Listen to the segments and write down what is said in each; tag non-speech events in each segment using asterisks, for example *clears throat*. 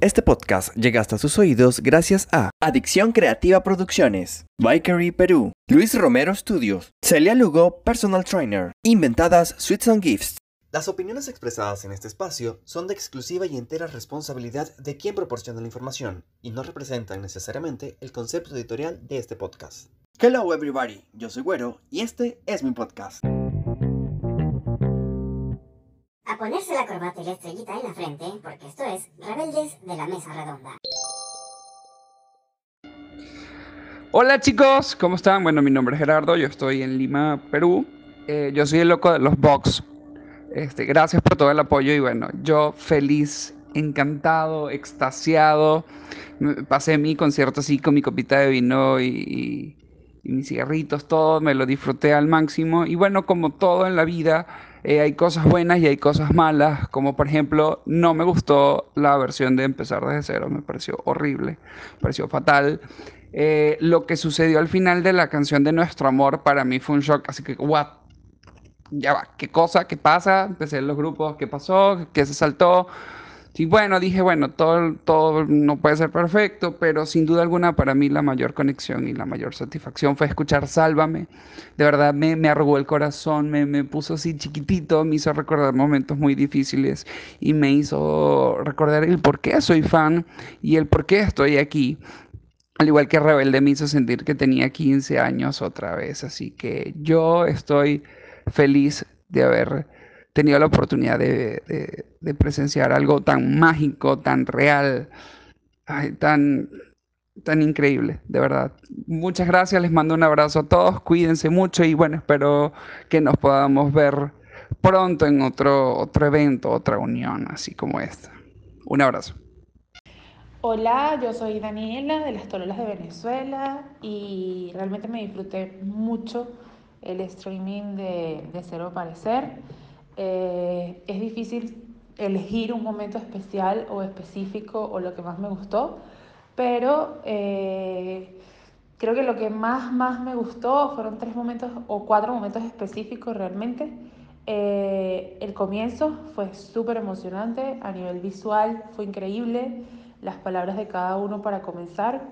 Este podcast llega hasta sus oídos gracias a Adicción Creativa Producciones, Bikery Perú, Luis Romero Studios, Celia Lugo Personal Trainer, Inventadas Sweets and Gifts. Las opiniones expresadas en este espacio son de exclusiva y entera responsabilidad de quien proporciona la información y no representan necesariamente el concepto editorial de este podcast. Hello everybody, yo soy Güero y este es mi podcast. A ponerse la corbata y la estrellita en la frente, porque esto es Rebeldes de la Mesa Redonda. Hola chicos, ¿cómo están? Bueno, mi nombre es Gerardo, yo estoy en Lima, Perú. Eh, yo soy el loco de los box. Este, gracias por todo el apoyo y bueno, yo feliz, encantado, extasiado. Pasé mi concierto así con mi copita de vino y, y mis cigarritos, todo, me lo disfruté al máximo. Y bueno, como todo en la vida, eh, hay cosas buenas y hay cosas malas, como por ejemplo, no me gustó la versión de empezar desde cero, me pareció horrible, me pareció fatal. Eh, lo que sucedió al final de la canción de Nuestro Amor para mí fue un shock, así que, what? Ya va, ¿qué cosa? ¿Qué pasa? Empecé en los grupos, ¿qué pasó? ¿Qué se saltó? Y bueno, dije, bueno, todo, todo no puede ser perfecto, pero sin duda alguna para mí la mayor conexión y la mayor satisfacción fue escuchar Sálvame. De verdad me, me arrugó el corazón, me, me puso así chiquitito, me hizo recordar momentos muy difíciles y me hizo recordar el por qué soy fan y el por qué estoy aquí. Al igual que Rebelde me hizo sentir que tenía 15 años otra vez. Así que yo estoy feliz de haber tenido la oportunidad de, presenciar algo tan mágico, tan real, tan, tan increíble, de verdad. Muchas gracias, les mando un abrazo a todos, cuídense mucho y bueno, espero que nos podamos ver pronto en otro, otro evento, otra unión así como esta. Un abrazo. Hola, yo soy Daniela de las Tololas de Venezuela y realmente me disfruté mucho el streaming de, de Cero Parecer. Eh, es difícil elegir un momento especial o específico o lo que más me gustó, pero eh, creo que lo que más, más me gustó fueron tres momentos o cuatro momentos específicos realmente. Eh, el comienzo fue súper emocionante, a nivel visual fue increíble, las palabras de cada uno para comenzar.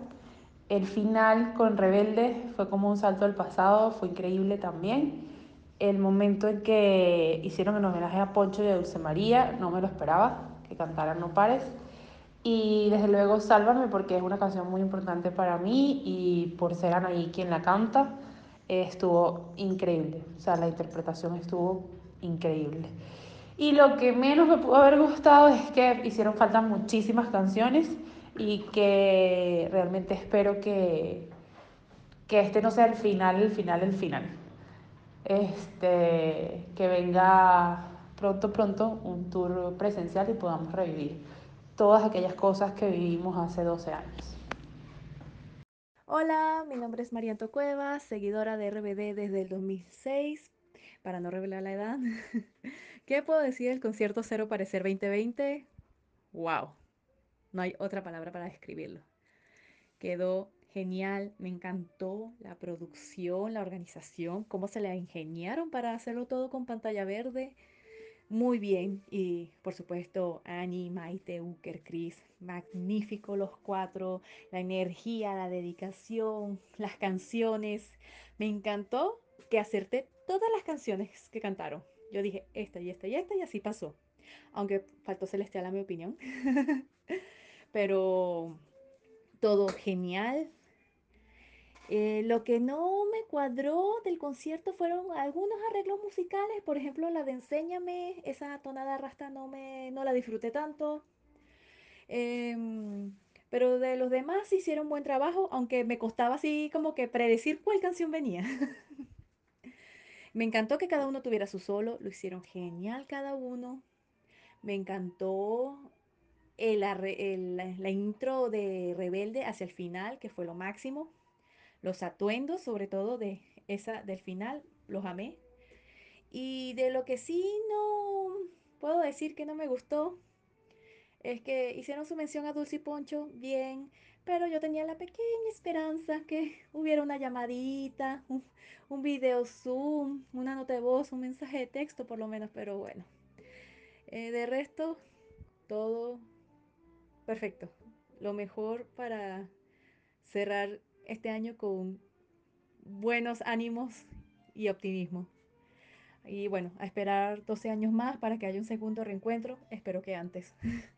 El final con Rebelde fue como un salto al pasado, fue increíble también el momento en que hicieron el homenaje a Poncho y a Dulce María, no me lo esperaba, que cantaran No Pares. Y desde luego Sálvame porque es una canción muy importante para mí y por ser Anaí quien la canta, estuvo increíble. O sea, la interpretación estuvo increíble. Y lo que menos me pudo haber gustado es que hicieron falta muchísimas canciones y que realmente espero que, que este no sea el final, el final, el final este, que venga pronto, pronto un tour presencial y podamos revivir todas aquellas cosas que vivimos hace 12 años. Hola, mi nombre es Marianto Cuevas, seguidora de RBD desde el 2006, para no revelar la edad. *laughs* ¿Qué puedo decir del concierto Cero Parecer 2020? ¡Wow! No hay otra palabra para describirlo. Quedó genial, me encantó la producción, la organización, cómo se la ingeniaron para hacerlo todo con pantalla verde. Muy bien. Y por supuesto, Annie, Maite, Uker, Chris, magnífico los cuatro, la energía, la dedicación, las canciones. Me encantó que acerté todas las canciones que cantaron. Yo dije, esta y esta y esta y así pasó. Aunque faltó Celestial a mi opinión. *laughs* Pero todo genial, eh, lo que no me cuadró del concierto fueron algunos arreglos musicales, por ejemplo la de Enséñame, esa tonada rasta no, me, no la disfruté tanto. Em, pero de los demás hicieron buen trabajo, aunque me costaba así como que predecir cuál canción venía. *laughs* me encantó que cada uno tuviera su solo, lo hicieron genial cada uno. Me encantó el, la intro de Rebelde hacia el final, que fue lo máximo. Los atuendos, sobre todo de esa del final, los amé. Y de lo que sí no puedo decir que no me gustó es que hicieron su mención a Dulce y Poncho, bien, pero yo tenía la pequeña esperanza que hubiera una llamadita, un, video Zoom, una nota de voz, un mensaje de texto por lo menos, pero bueno. Eh, de resto, todo perfecto. Lo mejor para cerrar este año con buenos ánimos y optimismo. Y bueno, a esperar 12 años más para que haya un segundo reencuentro. Espero que antes. *laughs*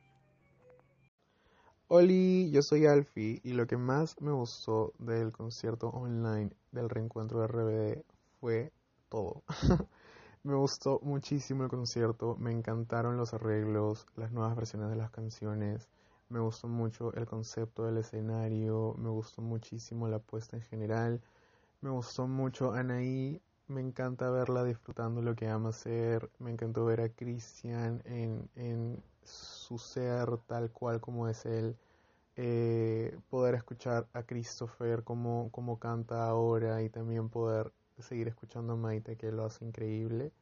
Oli, yo soy Alfie y lo que más me gustó del concierto online del reencuentro de RBD fue todo. *laughs* me gustó muchísimo el concierto, me encantaron los arreglos, las nuevas versiones de las canciones, me gustó mucho el concepto del escenario, me gustó muchísimo la puesta en general, me gustó mucho Anaí, me encanta verla disfrutando lo que ama hacer, me encantó ver a Christian en, en su ser tal cual como es él, eh, poder escuchar a Christopher como, como canta ahora y también poder seguir escuchando a Maite que lo hace increíble.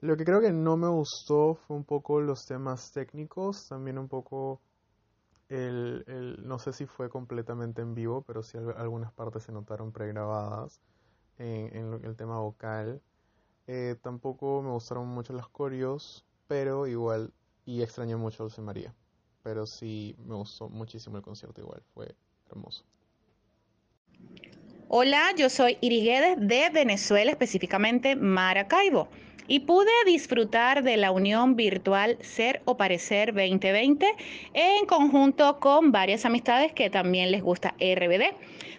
Lo que creo que no me gustó fue un poco los temas técnicos, también un poco el, el no sé si fue completamente en vivo, pero sí algunas partes se notaron pregrabadas en, en el tema vocal. Eh, tampoco me gustaron mucho las coreos, pero igual, y extrañé mucho a Dulce María. Pero sí me gustó muchísimo el concierto igual, fue hermoso. Hola, yo soy Iriguedes de Venezuela, específicamente Maracaibo, y pude disfrutar de la unión virtual Ser o Parecer 2020 en conjunto con varias amistades que también les gusta RBD.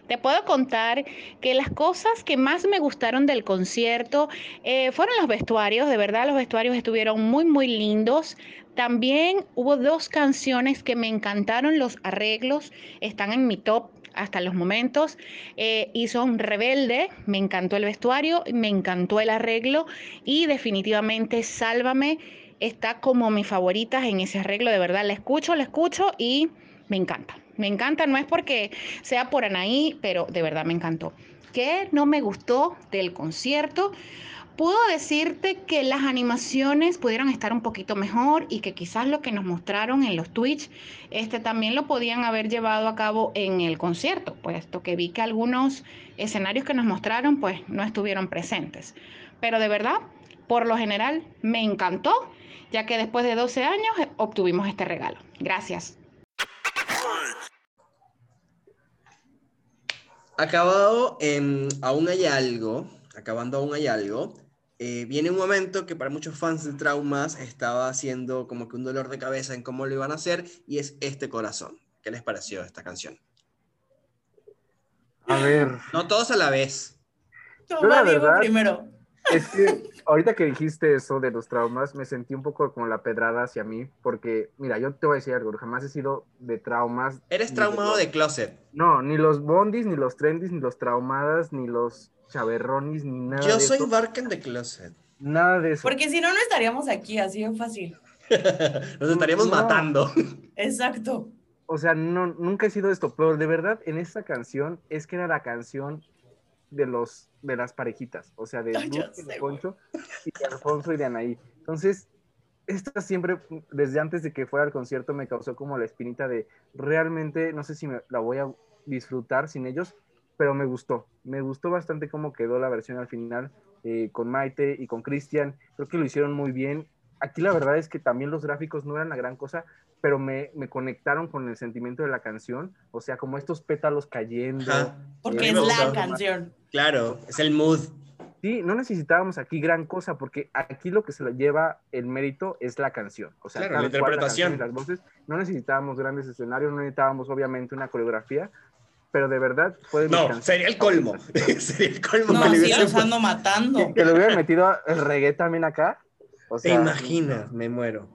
Te puedo contar que las cosas que más me gustaron del concierto eh, fueron los vestuarios, de verdad los vestuarios estuvieron muy, muy lindos. También hubo dos canciones que me encantaron, los arreglos están en mi top hasta los momentos eh, y son Rebelde, me encantó el vestuario, me encantó el arreglo y definitivamente Sálvame está como mis favoritas en ese arreglo, de verdad la escucho, la escucho y me encanta. Me encanta, no es porque sea por Anaí, pero de verdad me encantó. ¿Qué no me gustó del concierto? Puedo decirte que las animaciones pudieron estar un poquito mejor y que quizás lo que nos mostraron en los Twitch este, también lo podían haber llevado a cabo en el concierto, puesto que vi que algunos escenarios que nos mostraron pues no estuvieron presentes. Pero de verdad, por lo general, me encantó, ya que después de 12 años obtuvimos este regalo. Gracias. Acabado en Aún hay algo, acabando Aún hay algo, eh, viene un momento que para muchos fans de Traumas estaba haciendo como que un dolor de cabeza en cómo lo iban a hacer y es Este Corazón. ¿Qué les pareció esta canción? A ver. No todos a la vez. Toma, Diego primero. Es que ahorita que dijiste eso de los traumas, me sentí un poco como la pedrada hacia mí, porque, mira, yo te voy a decir algo, jamás he sido de traumas. ¿Eres traumado de, closet? No, ni los bondis, ni los trendis, ni los traumadas, ni los chaverronis, ni nada Yo soy Barken de closet. Nada de eso. Porque si no, no estaríamos aquí, así de fácil. *laughs* Nos estaríamos matando. Exacto. O sea, no, nunca he sido esto, pero de verdad en esta canción es que era la canción de los de las parejitas, o sea, de de Poncho y de Alfonso y de Anaí. Entonces, esta siempre, desde antes de que fuera al concierto, me causó como la espinita de realmente, no sé si me, la voy a disfrutar sin ellos, pero me gustó. Me gustó bastante cómo quedó la versión al final eh, con Maite y con Cristian. Creo que lo hicieron muy bien. Aquí la verdad es que también los gráficos no eran la gran cosa, pero me, me, conectaron con el sentimiento de la canción, o sea, como estos pétalos cayendo. porque es la canción. Claro, es el mood. Sí, no necesitábamos aquí gran cosa, porque aquí lo que se le lleva el mérito es la canción. O sea, la interpretación. las voces. No necesitábamos grandes escenarios, no necesitábamos obviamente una coreografía, pero de verdad fue No, sería el colmo. *laughs* sería el colmo. No, sí, los ando matando. Que, le hubieran metido el reggae también acá. O sea, Te imaginas, me muero.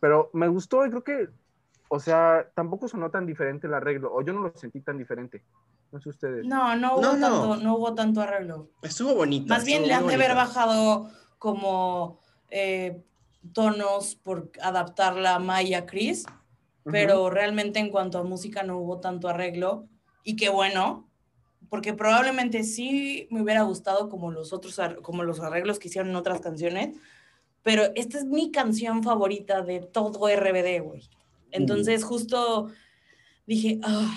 Pero me gustó y creo que, o sea, tampoco sonó tan diferente el arreglo, o yo no lo sentí tan diferente. No sé ustedes. No, no hubo, Tanto, no hubo tanto arreglo. Estuvo bonito. Más bien le han de haber bajado como eh, tonos por adaptarla a Maya Chris, pero realmente en cuanto a música no hubo tanto arreglo. Y qué bueno, porque probablemente sí me hubiera gustado como los otros, como los arreglos que hicieron en otras canciones, pero esta es mi canción favorita de todo RBD, güey. Entonces justo dije, ah,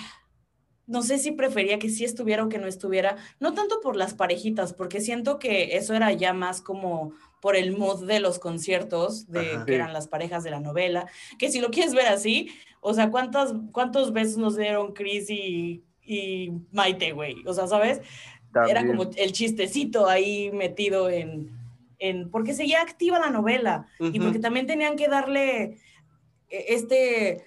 no sé si prefería que sí estuviera o que no estuviera, no tanto por las parejitas, porque siento que eso era ya más como por el mood de los conciertos, de Ajá. que eran las parejas de la novela, que si lo quieres ver así, o sea, ¿cuántas, cuántos besos nos dieron Chris y, y Maite, güey? O sea, ¿sabes? Era como el chistecito ahí metido en, en, porque seguía activa la novela y porque también tenían que darle eh, este,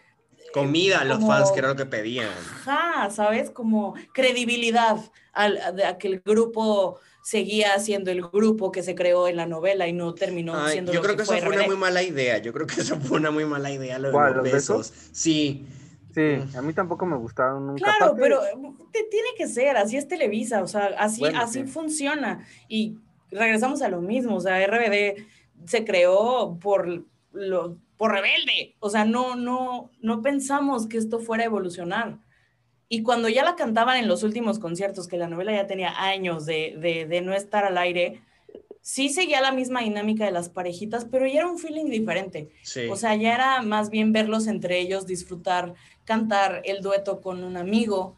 Comida a los como- fans, que era lo que pedían. ajá, ¿sabes? Como credibilidad al, a, que el grupo seguía siendo el grupo que se creó en la novela y no terminó Ay, siendo yo lo creo que, eso fue una muy mala idea. Yo creo que eso fue una muy mala idea, lo de ¿Cuál, los los besos? besos. Sí. Sí, Mm. a mí tampoco me gustaron nunca. Claro, Aparte, pero eh, te- tiene que ser, así es Televisa, o sea, así, Bueno, así sí. funciona. Y regresamos a lo mismo, o sea, RBD se creó por, lo, por rebelde, o sea, no, no, no pensamos que esto fuera a evolucionar. Y cuando ya la cantaban en los últimos conciertos, que la novela ya tenía años de, de, de no estar al aire, sí seguía la misma dinámica de las parejitas, pero ya era un feeling diferente. Sí. O sea, ya era más bien verlos entre ellos, disfrutar, cantar el dueto con un amigo,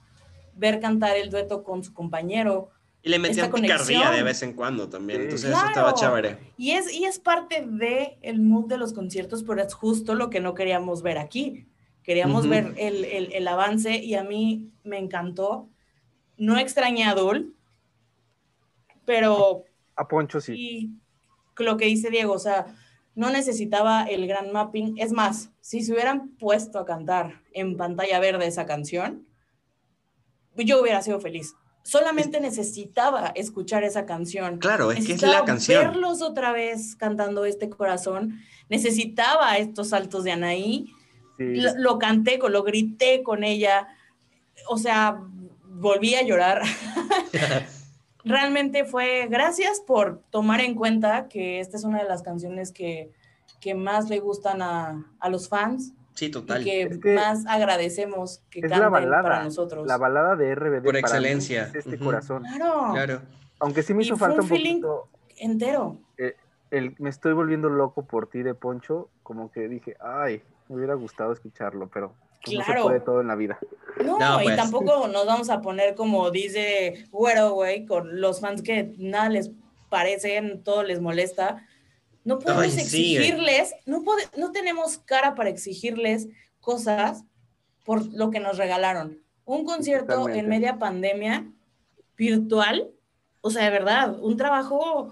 ver cantar el dueto con su compañero. y le metían picardía de vez en cuando también. Entonces eso estaba Claro. chévere. Y es, y es parte de el mood de los conciertos, pero es justo lo que no queríamos ver aquí. Queríamos ver el, el- el avance y a mí me encantó. No extrañé a Dul, pero a Poncho sí. y lo que dice Diego, o sea, no necesitaba el gran mapping. Es más, si se hubieran puesto a cantar en pantalla verde esa canción, yo hubiera sido feliz. Solamente necesitaba escuchar esa canción. Claro, es que es la canción. Verlos otra vez cantando este corazón. Necesitaba estos saltos de Anaí. sí. Lo, lo canté, con- lo grité con ella. O sea, volví a llorar. *laughs* Realmente fue gracias por tomar en cuenta que esta es una de las canciones que, que más le gustan a, a los fans Sí, y total. que, Es que más agradecemos que es la canten balada. para nosotros. La balada de RBD. Por para mí excelencia. es este corazón. Claro, Claro. Aunque sí me Y hizo falta un un feeling- poquito. entero. El, me estoy volviendo loco por ti de Poncho. Como que dije, ay, me hubiera gustado escucharlo, pero pues, no se Claro. puede todo en la vida. No, No, y pues. tampoco nos vamos a poner como dice Güero, güey, con los fans que nada les parece, todo les molesta. No podemos Ay, sí, güey. exigirles, no, pode- no tenemos cara para exigirles cosas por lo que nos regalaron. Un concierto Totalmente. en media pandemia virtual, o sea, de verdad, un trabajo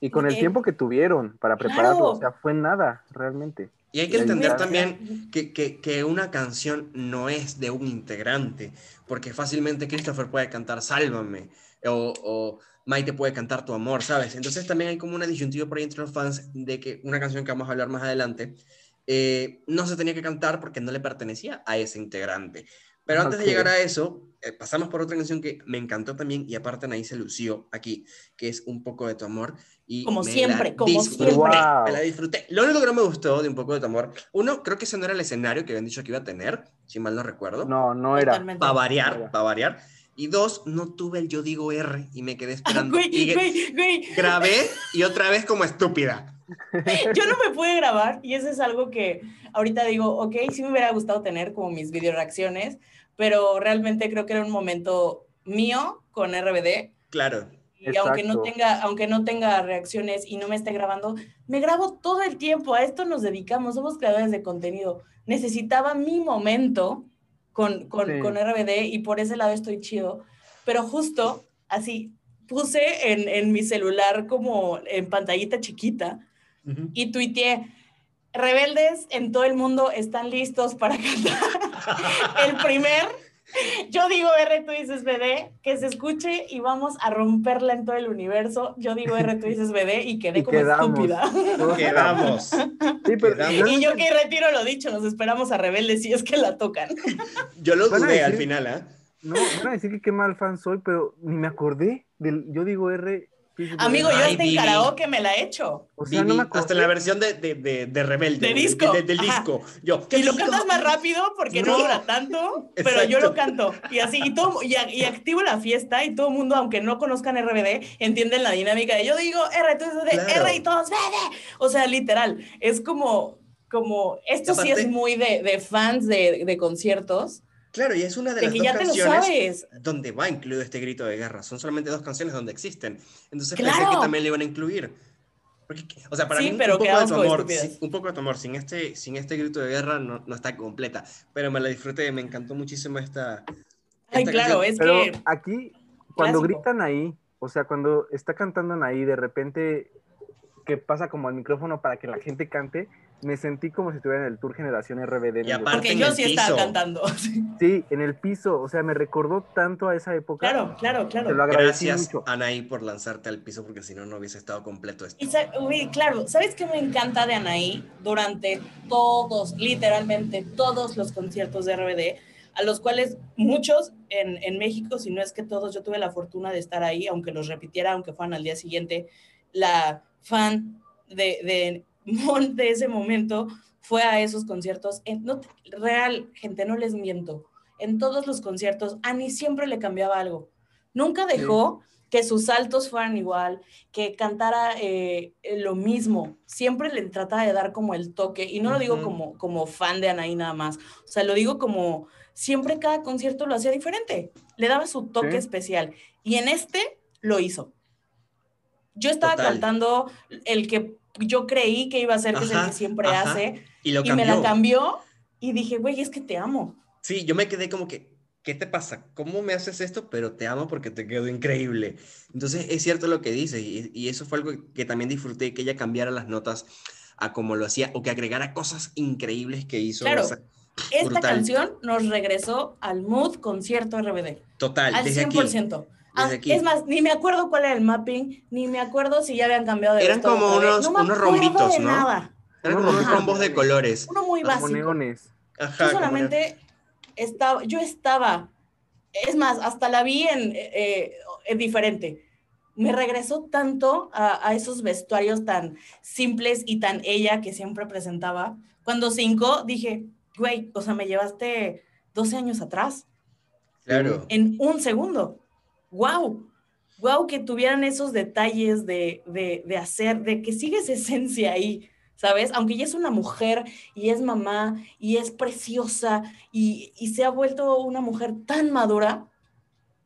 Y con el tiempo que tuvieron para prepararlo, claro. o sea, fue nada, realmente. Y hay que entender también que, que- que una canción no es de un integrante, porque fácilmente Christopher puede cantar Sálvame o, o Maite puede cantar Tu Amor, ¿sabes? Entonces también hay como una disyuntiva por ahí entre los fans de que una canción que vamos a hablar más adelante eh, no se tenía que cantar porque no le pertenecía a ese integrante. Pero antes de llegar a eso, eh, pasamos por otra canción que me encantó también y aparte Anaí se lució aquí, que es Un poco de tu amor. Y Como me siempre, la como disfruté, siempre. Me la disfruté. Lo único que no me gustó de Un poco de tu amor, uno, creo que ese no era el escenario que habían dicho que iba a tener, si mal no recuerdo. No, no era. Para variar, para variar. Y dos, no tuve el yo digo R y me quedé esperando. *laughs* Güey, y güey, güey. grabé y otra vez como estúpida. *laughs* Yo no me pude grabar y eso es algo que ahorita digo, ok, sí me hubiera gustado tener como mis video reacciones, pero realmente creo que era un momento mío con RBD Claro. y aunque no tenga aunque no tenga reacciones y no me esté grabando, me grabo todo el tiempo, a esto nos dedicamos, somos creadores de contenido. Necesitaba mi momento con, con, Sí. con RBD y por ese lado estoy chido, pero justo así puse en, en mi celular como en pantallita chiquita y tuiteé, rebeldes en todo el mundo están listos para cantar el primer, yo digo R, tú dices BD, que se escuche y vamos a romperla en todo el universo, yo digo R, tú dices BD y quedé Y como quedamos. estúpida. *laughs* Quedamos. Sí, pero Quedamos. Y yo que retiro lo dicho, nos esperamos a rebeldes si es que la tocan. Yo lo dudé al final, ¿ah? No, van a decir que qué mal fan soy, pero ni me acordé del yo digo R. Amigo, yo hasta en karaoke me la he hecho. O sea, no me hasta en la versión de, de, de, de Rebelde. De disco. de- del disco. Yo, ¿qué Y lo cantas más rápido porque no, No. dura tanto, pero yo lo canto. Y así, y, todo, y, activo la fiesta y todo el mundo, aunque no conozcan RBD, entienden la dinámica de yo digo R, tú dices de Claro. R y todos BD. O sea, literal, es como, como esto sí es muy de, de fans de, de conciertos, Claro, y es una de, De las que dos ya te lo canciones sabes. donde va incluido este grito de guerra. Son solamente dos canciones donde existen. Entonces ¡Claro! pensé que también le iban a incluir. Porque, o sea, para Sí, mí pero un poco de tu amor, un poco de tu amor sin este, sin este grito de guerra no, no está completa. Pero me la disfruté, me encantó muchísimo esta. Ay, esta claro, canción. es Pero que aquí, cuando clásico. gritan ahí, o sea, cuando está cantando ahí, de repente que pasa como al micrófono para que la gente cante, me sentí como si estuviera en el tour Generación RBD. Y aparte porque yo sí estaba cantando. *laughs* Sí, en el piso, o sea, me recordó tanto a esa época. Claro, claro, Te lo claro. agradecí Gracias, mucho. Anaí, por lanzarte al piso, porque si no, no hubiese estado completo esto. Y sa- uy, claro, ¿sabes qué me encanta de Anaí? Durante todos, literalmente todos los conciertos de RBD, a los cuales muchos en, en México, si no es que todos, yo tuve la fortuna de estar ahí, aunque los repitiera, aunque fueran al día siguiente, la fan de, de Mon de ese momento fue a esos conciertos. En- no, real, gente, no les miento. En todos los conciertos, Ani siempre le cambiaba algo. Nunca dejó que sus saltos fueran igual, que cantara eh, eh, lo mismo. Siempre le trataba de dar como el toque. Y no lo digo como, como fan de Anaí nada más. O sea, lo digo como siempre cada concierto lo hacía diferente. Le daba su toque Sí. especial. Y en este lo hizo. Yo estaba Total. cantando el que yo creí que iba a ser, que es el Ajá, que siempre ajá. hace. Y lo Y me la cambió y dije, güey, es que te amo. Sí, yo me quedé como que, ¿qué te pasa? ¿Cómo me haces esto? Pero te amo porque te quedó increíble. Entonces es cierto lo que dice y, y eso fue algo que también disfruté, que ella cambiara las notas a como lo hacía o que agregara cosas increíbles que hizo. Claro. o sea, Esta Brutal. canción nos regresó al mood concierto RBD. total, Al desde 100%. aquí. Ah, es más, ni me acuerdo cuál era el mapping, ni me acuerdo si ya habían cambiado de Eran como unos- No unos rombitos, de ¿no? nada. Eran como Ajá. combos de colores. Uno muy Como básico. neones. Ajá, Yo solamente estaba, yo estaba, es más, hasta la vi en, eh, en diferente. Me regresó tanto a, a esos vestuarios tan simples y tan ella que siempre presentaba. Cuando se hincó, dije, güey, o sea, me llevaste 12 años atrás, Claro. en un segundo. ¡Wow! ¡Wow! Que tuvieran esos detalles de, de, de hacer, de que sigue esa esencia ahí, ¿sabes? Aunque ella es una mujer y es mamá y es preciosa y, y se ha vuelto una mujer tan madura,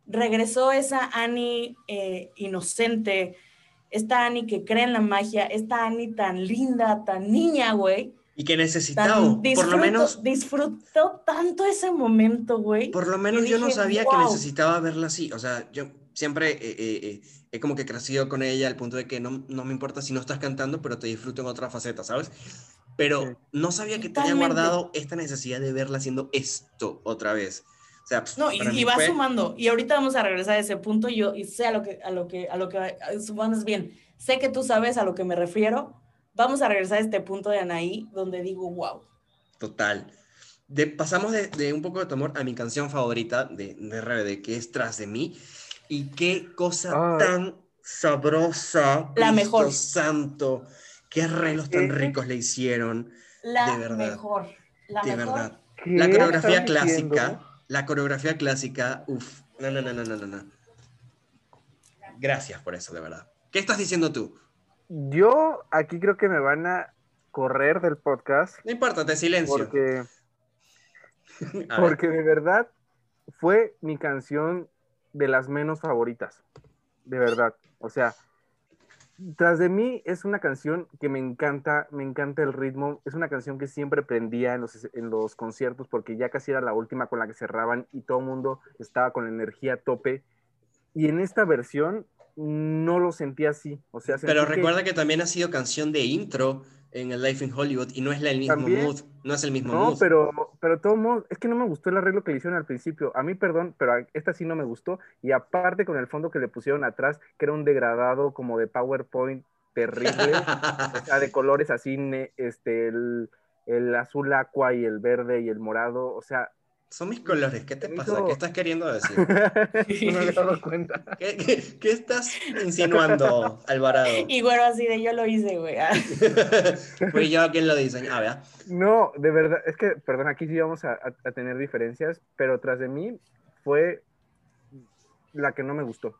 regresó esa Annie eh, inocente, esta Annie que cree en la magia, esta Annie tan linda, tan niña, güey. Y que tan necesitaba, por lo disfruto- menos, Disfrutó tanto ese momento, güey. por lo menos que yo no dije, sabía que "Wow". necesitaba verla así. O sea, yo siempre eh, eh, eh, he como que crecido con ella al punto de que no, no me importa si no estás cantando, pero te disfruto en otra faceta, ¿sabes? Pero Sí. no sabía que tenía Totalmente. guardado esta necesidad de verla haciendo esto otra vez. O sea, No, y, y va fue- sumando. Y ahorita vamos a regresar a ese punto. Y yo y sé a lo que, a lo que, a lo que, a- supones bien. Sé que tú sabes a lo que me refiero. Vamos a regresar a este punto de Anaí, donde digo, wow. Total. De, pasamos de, de un poco de tu amor a mi canción favorita de, de RBD, que es Tras de mí. Y qué cosa Ay. tan sabrosa. La Cristo mejor. santo. Qué arreglos tan ricos le hicieron. La De verdad. mejor. La de mejor. verdad. ¿Qué La coreografía estás diciendo? clásica. La coreografía clásica. Uf. No, no, no, no, no, no. Gracias por eso, de verdad. ¿Qué estás diciendo tú? Yo aquí creo que me van a correr del podcast No importa, te silencio. porque, *laughs* porque de verdad fue mi canción de las menos favoritas. De verdad. O sea, Tras de mí es una canción que me encanta, me encanta el ritmo. Es una canción que siempre prendía en los, en los conciertos porque ya casi era la última con la que cerraban y todo el mundo estaba con la energía a tope. Y en esta versión no lo sentí así. O sea, Pero que- recuerda que también ha sido canción de intro en el Life in Hollywood y no es la- el mismo También. mood, no es el mismo No, mood. pero, pero todo modo, es que no me gustó el arreglo que le hicieron al principio. A mí, perdón, pero a- esta sí no me gustó. Y aparte con el fondo que le pusieron atrás, que era un degradado como de PowerPoint terrible, *laughs* o sea, de colores así, este, el, el azul aqua y el verde y el morado, o sea, Son mis colores, ¿qué te Me pasa? hizo- ¿Qué estás queriendo decir? *laughs* no me había dado *laughs* cuenta. ¿Qué, qué- qué estás insinuando, Alvarado? *laughs* Y güero así de yo lo hice, güey. Ah. Fui yo quien lo diseñó. Ah, ¿verdad? No, de verdad, es que, perdón, aquí sí vamos a, a- a tener diferencias, pero tras de mí fue la que no me gustó.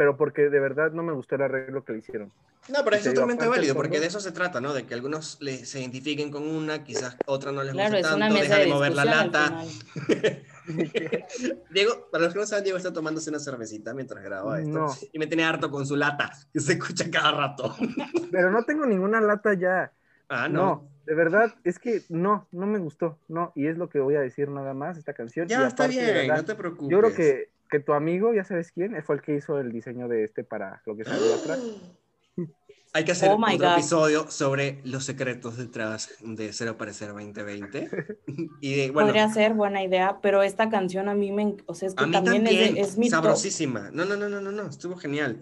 Pero porque de verdad no me gustó el arreglo que le hicieron. No, pero es totalmente válido, porque de eso se trata, ¿no? De que algunos le- se identifiquen con una, quizás otra no les Claro, guste es tanto, deja de de mover la lata. *laughs* Diego, para los que no saben, Diego está tomándose una cervecita mientras graba esto. No. Y me tiene harto con su lata, que se escucha cada rato. *laughs* Pero no tengo ninguna lata ya. Ah, No, no. de verdad, es que no, no me gustó. No, y es lo que voy a decir nada más, esta canción. Ya Y está aparte, de bien, verdad, no te preocupes. Yo creo que, que tu amigo, ya sabes quién, fue el que hizo el diseño de este para lo que salió atrás. *gasps* Hay que hacer Oh my otro God. episodio sobre los secretos detrás de Cero Parecer 2020. *laughs* y de, bueno, Podría ser buena idea, pero esta canción a mí me, o sea, es que a mí también, también, es, es mi sabrosísima. No, no, no, no, no, no, estuvo genial.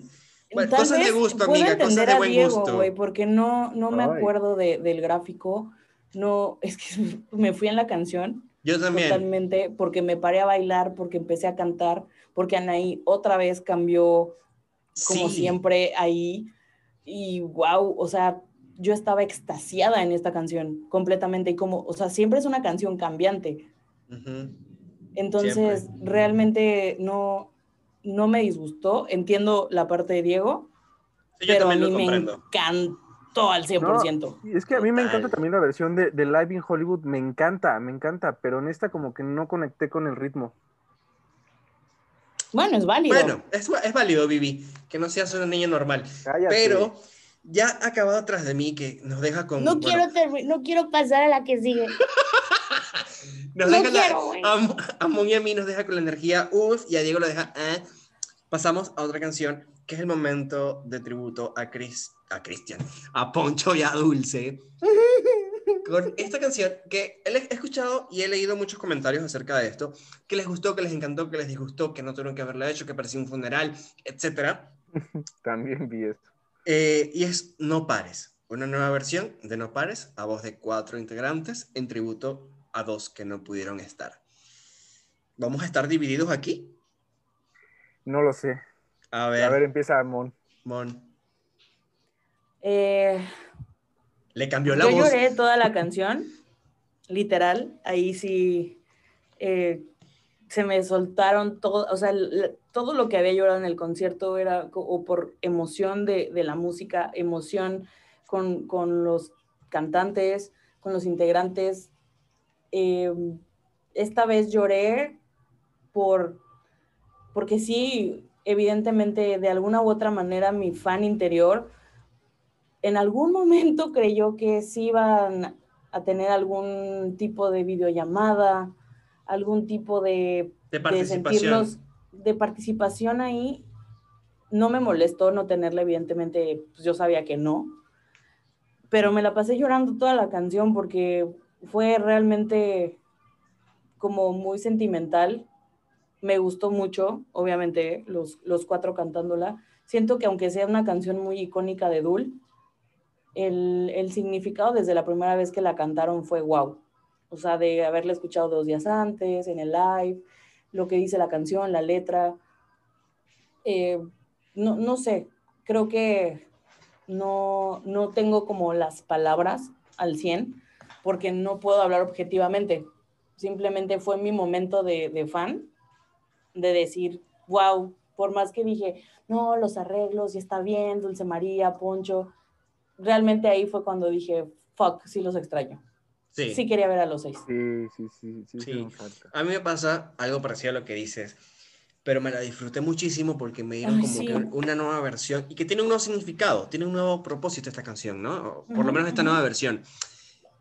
Bueno, Tal cosas de gusto, amiga, cosas de a buen Diego, gusto. güey, porque no, no me Ay. acuerdo de- del gráfico. No, es que *laughs* me fui en la canción Yo también. totalmente porque me paré a bailar, porque empecé a cantar, porque Anaí otra vez cambió como Sí. siempre ahí. Y wow, o sea, yo estaba extasiada en esta canción completamente y como, o sea, siempre es una canción cambiante. Entonces, Siempre. realmente no, no me disgustó. Entiendo la parte de Diego, Sí, yo pero a también mí lo me comprendo. Encantó al 100%. Y es que a mí me encanta también la versión de, de Live in Hollywood, me encanta, me encanta, pero en esta como que no conecté con el ritmo. Bueno, es válido. Bueno, es, es válido, Vivi, que no seas una niña normal. Cállate. Pero ya ha acabado atrás de mí, que nos deja con. No, bueno, quiero no quiero pasar a la que sigue. *laughs* nos no deja la- quiero, güey. a, a Mon y a mí nos deja con la energía uff, y a Diego lo deja. eh. Pasamos a otra canción, que es el momento de tributo a Chris, a Cristian, a Poncho y a Dulce. Con esta canción que he escuchado y he leído muchos comentarios acerca de esto, que les gustó, que les encantó, que les disgustó, que no tuvieron que haberla hecho, que parecía un funeral, etcétera. *laughs* También vi esto. Eh, y es No Pares, una nueva versión de No Pares a voz de cuatro integrantes en tributo a dos que no pudieron estar. ¿Vamos a estar divididos aquí? No lo sé. A ver, A ver, empieza Mon. Mon, Eh, le cambió la yo voz. lloré toda la canción, literal. Ahí sí eh, se me soltaron todo, o sea, todo lo que había llorado en el concierto era o por emoción de, de la música, emoción con, con los cantantes, con los integrantes. Eh, esta vez lloré por, porque sí, evidentemente, de alguna u otra manera, mi fan interior en algún *laughs* momento creyó que sí iban a tener algún tipo de videollamada, algún tipo de, De participación. de participación ahí. No me molestó no tenerla, evidentemente, pues yo sabía que no, pero me la pasé llorando toda la canción porque fue realmente como muy sentimental. Me gustó mucho, obviamente, los, los cuatro cantándola. Siento que aunque sea una canción muy icónica de Dul, el, el significado desde la primera vez que la cantaron fue wow. O sea, de haberla escuchado dos días antes, en el live, lo que dice la canción, la letra. Eh, no, no sé, creo que no, no tengo como las palabras al 100 porque no puedo hablar objetivamente. Simplemente fue mi momento de, de fan, de decir, wow, por más que dije, no, los arreglos, y está bien, Dulce María, Poncho, realmente ahí fue cuando dije, fuck, sí los extraño. Sí. Sí quería ver a los seis. Sí, sí, sí, sí, Sí. A mí me pasa algo parecido a lo que dices, pero me la disfruté muchísimo porque me dieron Ay, como sí. que una nueva versión y que tiene un nuevo significado, tiene un nuevo propósito esta canción, ¿no? O por lo menos esta nueva versión.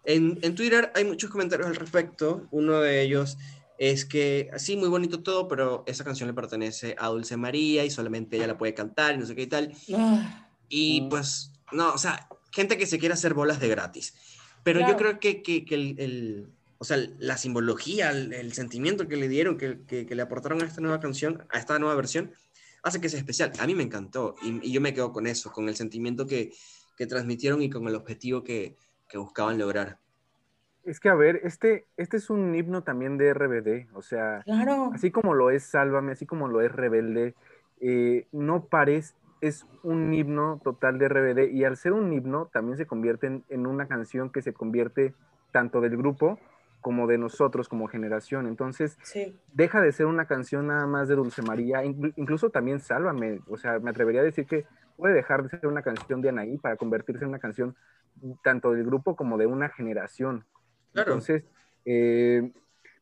En, en Twitter hay muchos comentarios al respecto. Uno de ellos es que, sí, muy bonito todo, pero esa canción le pertenece a Dulce María y solamente ella la puede cantar y no sé qué y tal. Ah, Y pues, no, o sea, gente que se quiere hacer bolas de gratis. Pero yo creo que, que, que el, el- o sea, la simbología, el, el sentimiento que le dieron, que, que, le aportaron a esta nueva canción, a esta nueva versión, hace que sea especial. A mí me encantó y, y yo me quedo con eso, con el sentimiento que, que transmitieron y con el objetivo que, que buscaban lograr. Es que, a ver, este, este es un himno también de RBD, o sea, claro. así como lo es Sálvame, así como lo es Rebelde, eh, No Pares es un himno total de RBD y al ser un himno también se convierte en, en una canción que se convierte tanto del grupo como de nosotros como generación. Entonces, Sí. deja de ser una canción nada más de Dulce María, inclu- incluso también Sálvame, o sea, me atrevería a decir que puede dejar de ser una canción de Anaí para convertirse en una canción tanto del grupo como de una generación. Claro. Entonces, eh,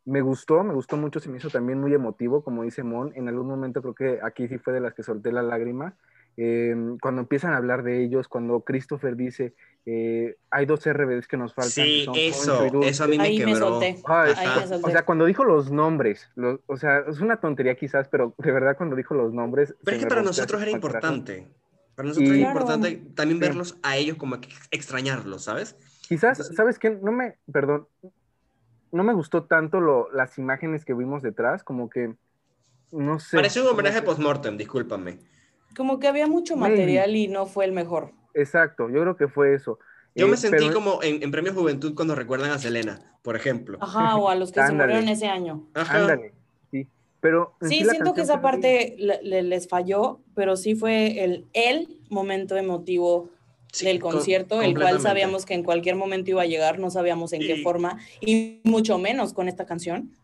Me gustó, me gustó mucho, se me hizo también muy emotivo, como dice Mon. En algún momento creo que aquí sí fue de las que solté la lágrima. Eh, cuando empiezan a hablar de ellos, cuando Christopher dice, eh, hay dos RBDs que nos faltan. Sí, eso, Poncho y Dulce". eso a mí me Ahí me quebró. solté. Ay, Ahí me solté. o sea, cuando dijo los nombres, los- o sea, es una tontería quizás, pero de verdad cuando dijo los nombres... Pero es que para nosotros era importante. Para nosotros Y- era Claro. importante también Sí. verlos a ellos como extrañarlos, ¿sabes? Quizás, ¿sabes qué? No me, perdón, no me gustó tanto lo, las imágenes que vimos detrás, como que, no sé. Pareció un homenaje post-mortem, discúlpame. Como que había mucho Maybe. material y no fue el mejor. Exacto, yo creo que fue eso. Yo Eh, me sentí pero- como en, en Premio Juventud cuando recuerdan a Selena, por ejemplo. Ajá, o a los que se *laughs* murieron ese año. Ajá. Ándale, sí. Pero Sí, siento que esa parte le- le- les falló, pero sí fue el, el momento emotivo Sí, del co- concierto, el cual sabíamos que en cualquier momento iba a llegar, no sabíamos en qué Y- forma, y mucho menos con esta canción.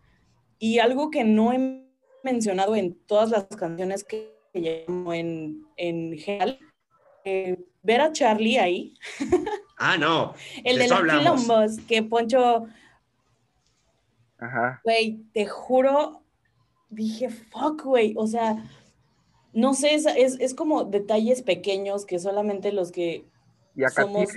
Y algo que no he mencionado en todas las canciones que llamo en, en general, eh, ver a Charlie ahí, *laughs* Ah, no. *laughs* el de de los quilombos, que Poncho, Ajá. güey, te juro, dije, fuck, güey, o sea, no sé, es, es, es como detalles pequeños que solamente los que Y acá somos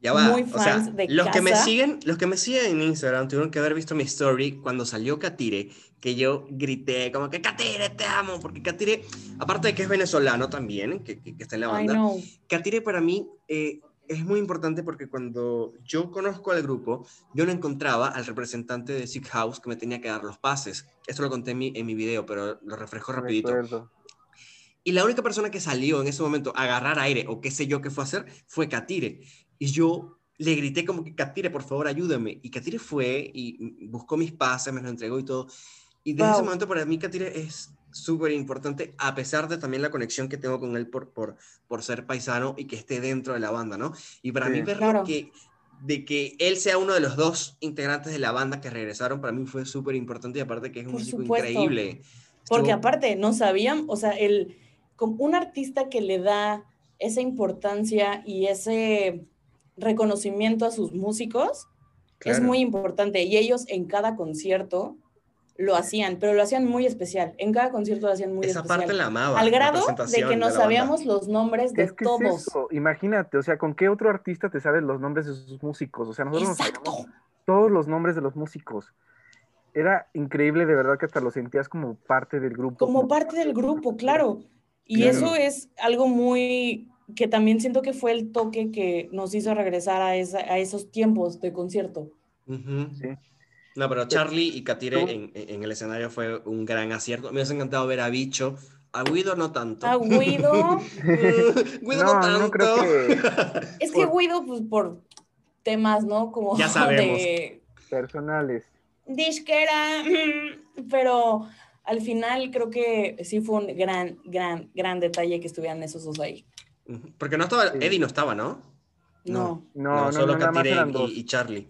Ya va. muy o sea, fans de los que me siguen, los que me siguen en Instagram tuvieron que haber visto mi story cuando salió Katire, que yo grité como que Katire te amo, porque Katire, aparte de que es venezolano también, que, que- que está en la I banda. Katire para mí eh, es muy importante porque cuando yo conozco al grupo, yo no encontraba al representante de Sick House que me tenía que dar los pases. Esto lo conté en mi, en mi video, pero lo refresco rapidito. Y la única persona que salió en ese momento a agarrar aire o qué sé yo qué fue a hacer fue Katire. Y yo le grité como que Katire, por favor, ayúdame. Y Katire fue y buscó mis pases, me los entregó y todo. Y desde ese Wow. momento para mí Katire es súper importante, a pesar de también la conexión que tengo con él por, por, por ser paisano y que esté dentro de la banda, ¿no? Y para Sí. mí verlo Claro. que de que él sea uno de los dos integrantes de la banda que regresaron, para mí fue súper importante y aparte que es un Por músico supuesto. increíble. Porque Estuvo- aparte, no sabían, o sea, el, como un artista que le da esa importancia y ese reconocimiento a sus músicos es Claro. muy importante. Y ellos en cada concierto lo hacían, pero lo hacían muy especial. En cada concierto lo hacían muy Esa especial. parte la amaba. Al grado de que no la banda. sabíamos los nombres de Es que es todos. eso, imagínate, o sea, ¿con qué otro artista te sabes los nombres de sus músicos? O sea, nosotros nos Exacto. sabíamos todos los nombres de los músicos. Era increíble, de verdad, que hasta lo sentías como parte del grupo. Como parte del grupo, claro. Y Claro. eso es algo muy que también siento que fue el toque que nos hizo regresar a, esa, a esos tiempos de concierto. Ujú. Sí. No, pero Charlie y Katire en, en el escenario fue un gran acierto. Me hubiese encantado ver a Bicho. A Guido no tanto. A Guido, *laughs* Guido no, No, tanto. no creo que- *laughs* es que Guido, pues por temas, ¿no? Como Ya sabemos. de Personales. disquera, mm, pero al final creo que sí fue un gran, gran, gran detalle que estuvieran esos dos ahí. Porque no estaba, Sí. Eddie no estaba, ¿no? No, No, no, solo no, nada Katire eran y- dos. y, Charlie.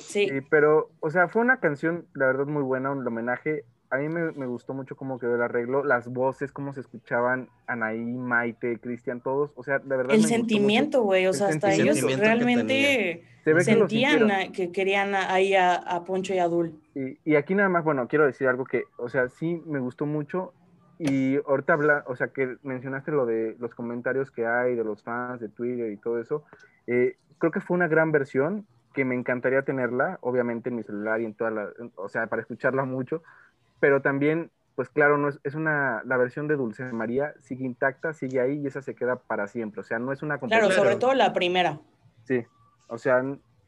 sí. Sí, pero, o sea, fue una canción, la verdad, muy buena, un homenaje. A mí me, me gustó mucho cómo quedó el arreglo, las voces, cómo se escuchaban, Anaí, Maite, Cristian, todos. O sea, de verdad. me El gustó sentimiento, güey, o El sea, hasta ellos que realmente. Se que lo sentían a- que querían ahí a, a Poncho y a Dul. Y, y aquí nada más, bueno, quiero decir algo que, o sea, sí me gustó mucho. Y ahorita habla, o sea, que mencionaste lo de los comentarios que hay de los fans de Twitter y todo eso. Eh, creo que fue una gran versión que me encantaría tenerla, obviamente en mi celular y en toda la, o sea, para escucharla mucho. Pero también, pues claro, no es, es una, la versión de Dulce María sigue intacta, sigue ahí y esa se queda para siempre. O sea, no es una Claro, sobre todo la primera. Sí, o sea,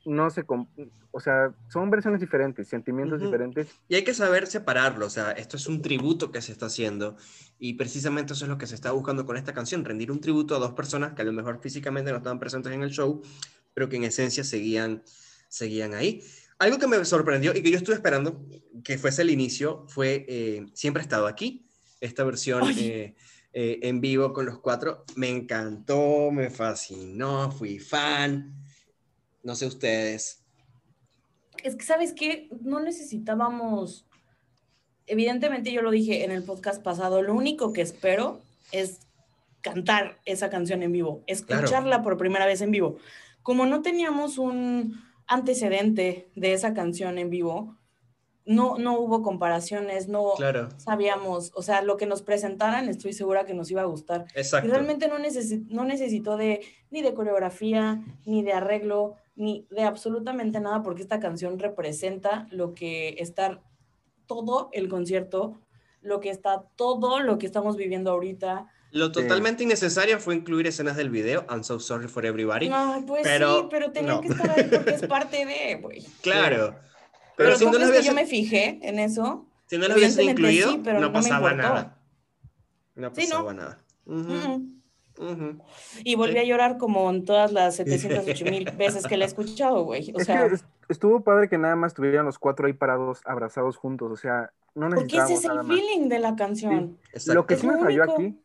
no se, o sea, son versiones diferentes, sentimientos diferentes Y hay que saber separarlo, o sea, esto es un tributo que se está haciendo y precisamente eso es lo que se está buscando con esta canción, rendir un tributo a dos personas que a lo mejor físicamente no estaban presentes en el show, pero que en esencia seguían, seguían ahí. Algo que me sorprendió y que yo estuve esperando que fuese el inicio fue eh, Siempre he estado aquí, esta versión eh, eh, en vivo con los cuatro. Me encantó, me fascinó, fui fan. No sé ustedes. Es que, ¿sabes qué? No necesitábamos, evidentemente yo lo dije en el podcast pasado, lo único que espero es cantar esa canción en vivo, escucharla por primera vez en vivo. Como no teníamos un antecedente de esa canción en vivo, no, no hubo comparaciones, no Claro. sabíamos, o sea, lo que nos presentaran estoy segura que nos iba a gustar. Exacto. Y realmente no, necesi- no necesitó de ni de coreografía, ni de arreglo, ni de absolutamente nada, porque esta canción representa lo que está todo el concierto, lo que está todo lo que estamos viviendo ahorita. Lo totalmente innecesario fue incluir escenas del video, I'm so sorry for everybody. No, pues pero sí, pero tenían no. que estar ahí porque es *laughs* parte de, güey. Claro. Pero, Pero, si ¿tú no que hubiesen, yo me fijé en eso? si no lo hubiesen incluido, sí, pero no pasaba nada. No Sí, ¿no? pasaba nada. Y volví Sí. a llorar como en todas las 708 mil *laughs* veces que la he escuchado, güey. O es sea, que es- estuvo padre que nada más estuvieran los cuatro ahí parados, abrazados juntos. O sea, no porque ese es el nada más. feeling de la canción. Lo que Es sí me falló único. aquí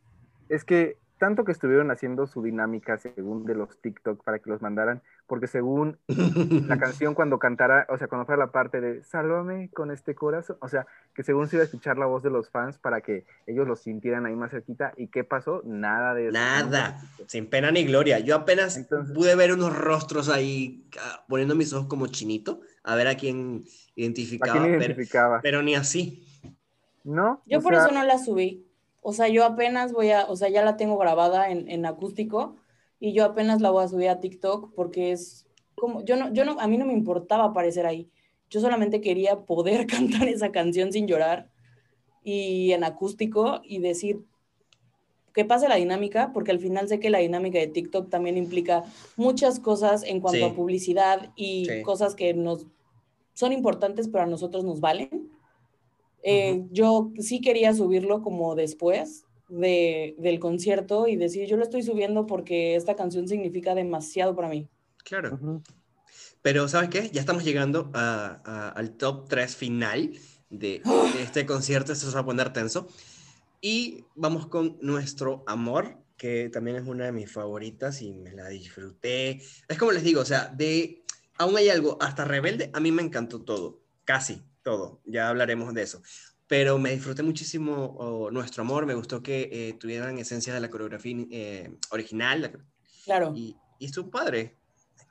es que tanto que estuvieron haciendo su dinámica según de los TikTok para que los mandaran, porque según la *laughs* canción cuando cantara, o sea, cuando fuera la parte de Sálvame con este corazón, o sea, que según se iba a escuchar la voz de los fans para que ellos los sintieran ahí más cerquita, ¿y qué pasó? Nada de eso. Nada, sin pena ni gloria. Yo apenas pude ver unos rostros ahí ah, poniendo mis ojos como chinito, a ver a quién identificaba, ¿A quién pero- identificaba? Pero, ni así. ¿No? Yo por sea, eso no la subí. O sea, yo apenas voy a, o sea, ya la tengo grabada en, en acústico y yo apenas la voy a subir a TikTok porque es como, yo no, yo no, a mí no me importaba aparecer ahí. Yo solamente quería poder *laughs* cantar esa canción sin llorar y en acústico y decir que pase la dinámica, porque al final sé que la dinámica de TikTok también implica muchas cosas en cuanto Sí. a publicidad y Sí. cosas que nos son importantes, pero a nosotros nos valen. Eh, Yo sí quería subirlo como después de, del concierto y decir, yo lo estoy subiendo porque esta canción significa demasiado para mí. Claro. Pero, ¿sabes qué? Ya estamos llegando a- a- al top 3 final de, de *gasps* este concierto. Esto se va a poner tenso. Y vamos con Nuestro Amor, que también es una de mis favoritas y me la disfruté. Es como les digo, o sea, de aún hay algo, hasta Rebelde, a mí me encantó todo, casi todo. Ya hablaremos de eso. Pero me disfruté muchísimo oh, Nuestro Amor, me gustó que eh, tuvieran esencias de la coreografía eh, original. la- Claro. Y, y estuvo padre.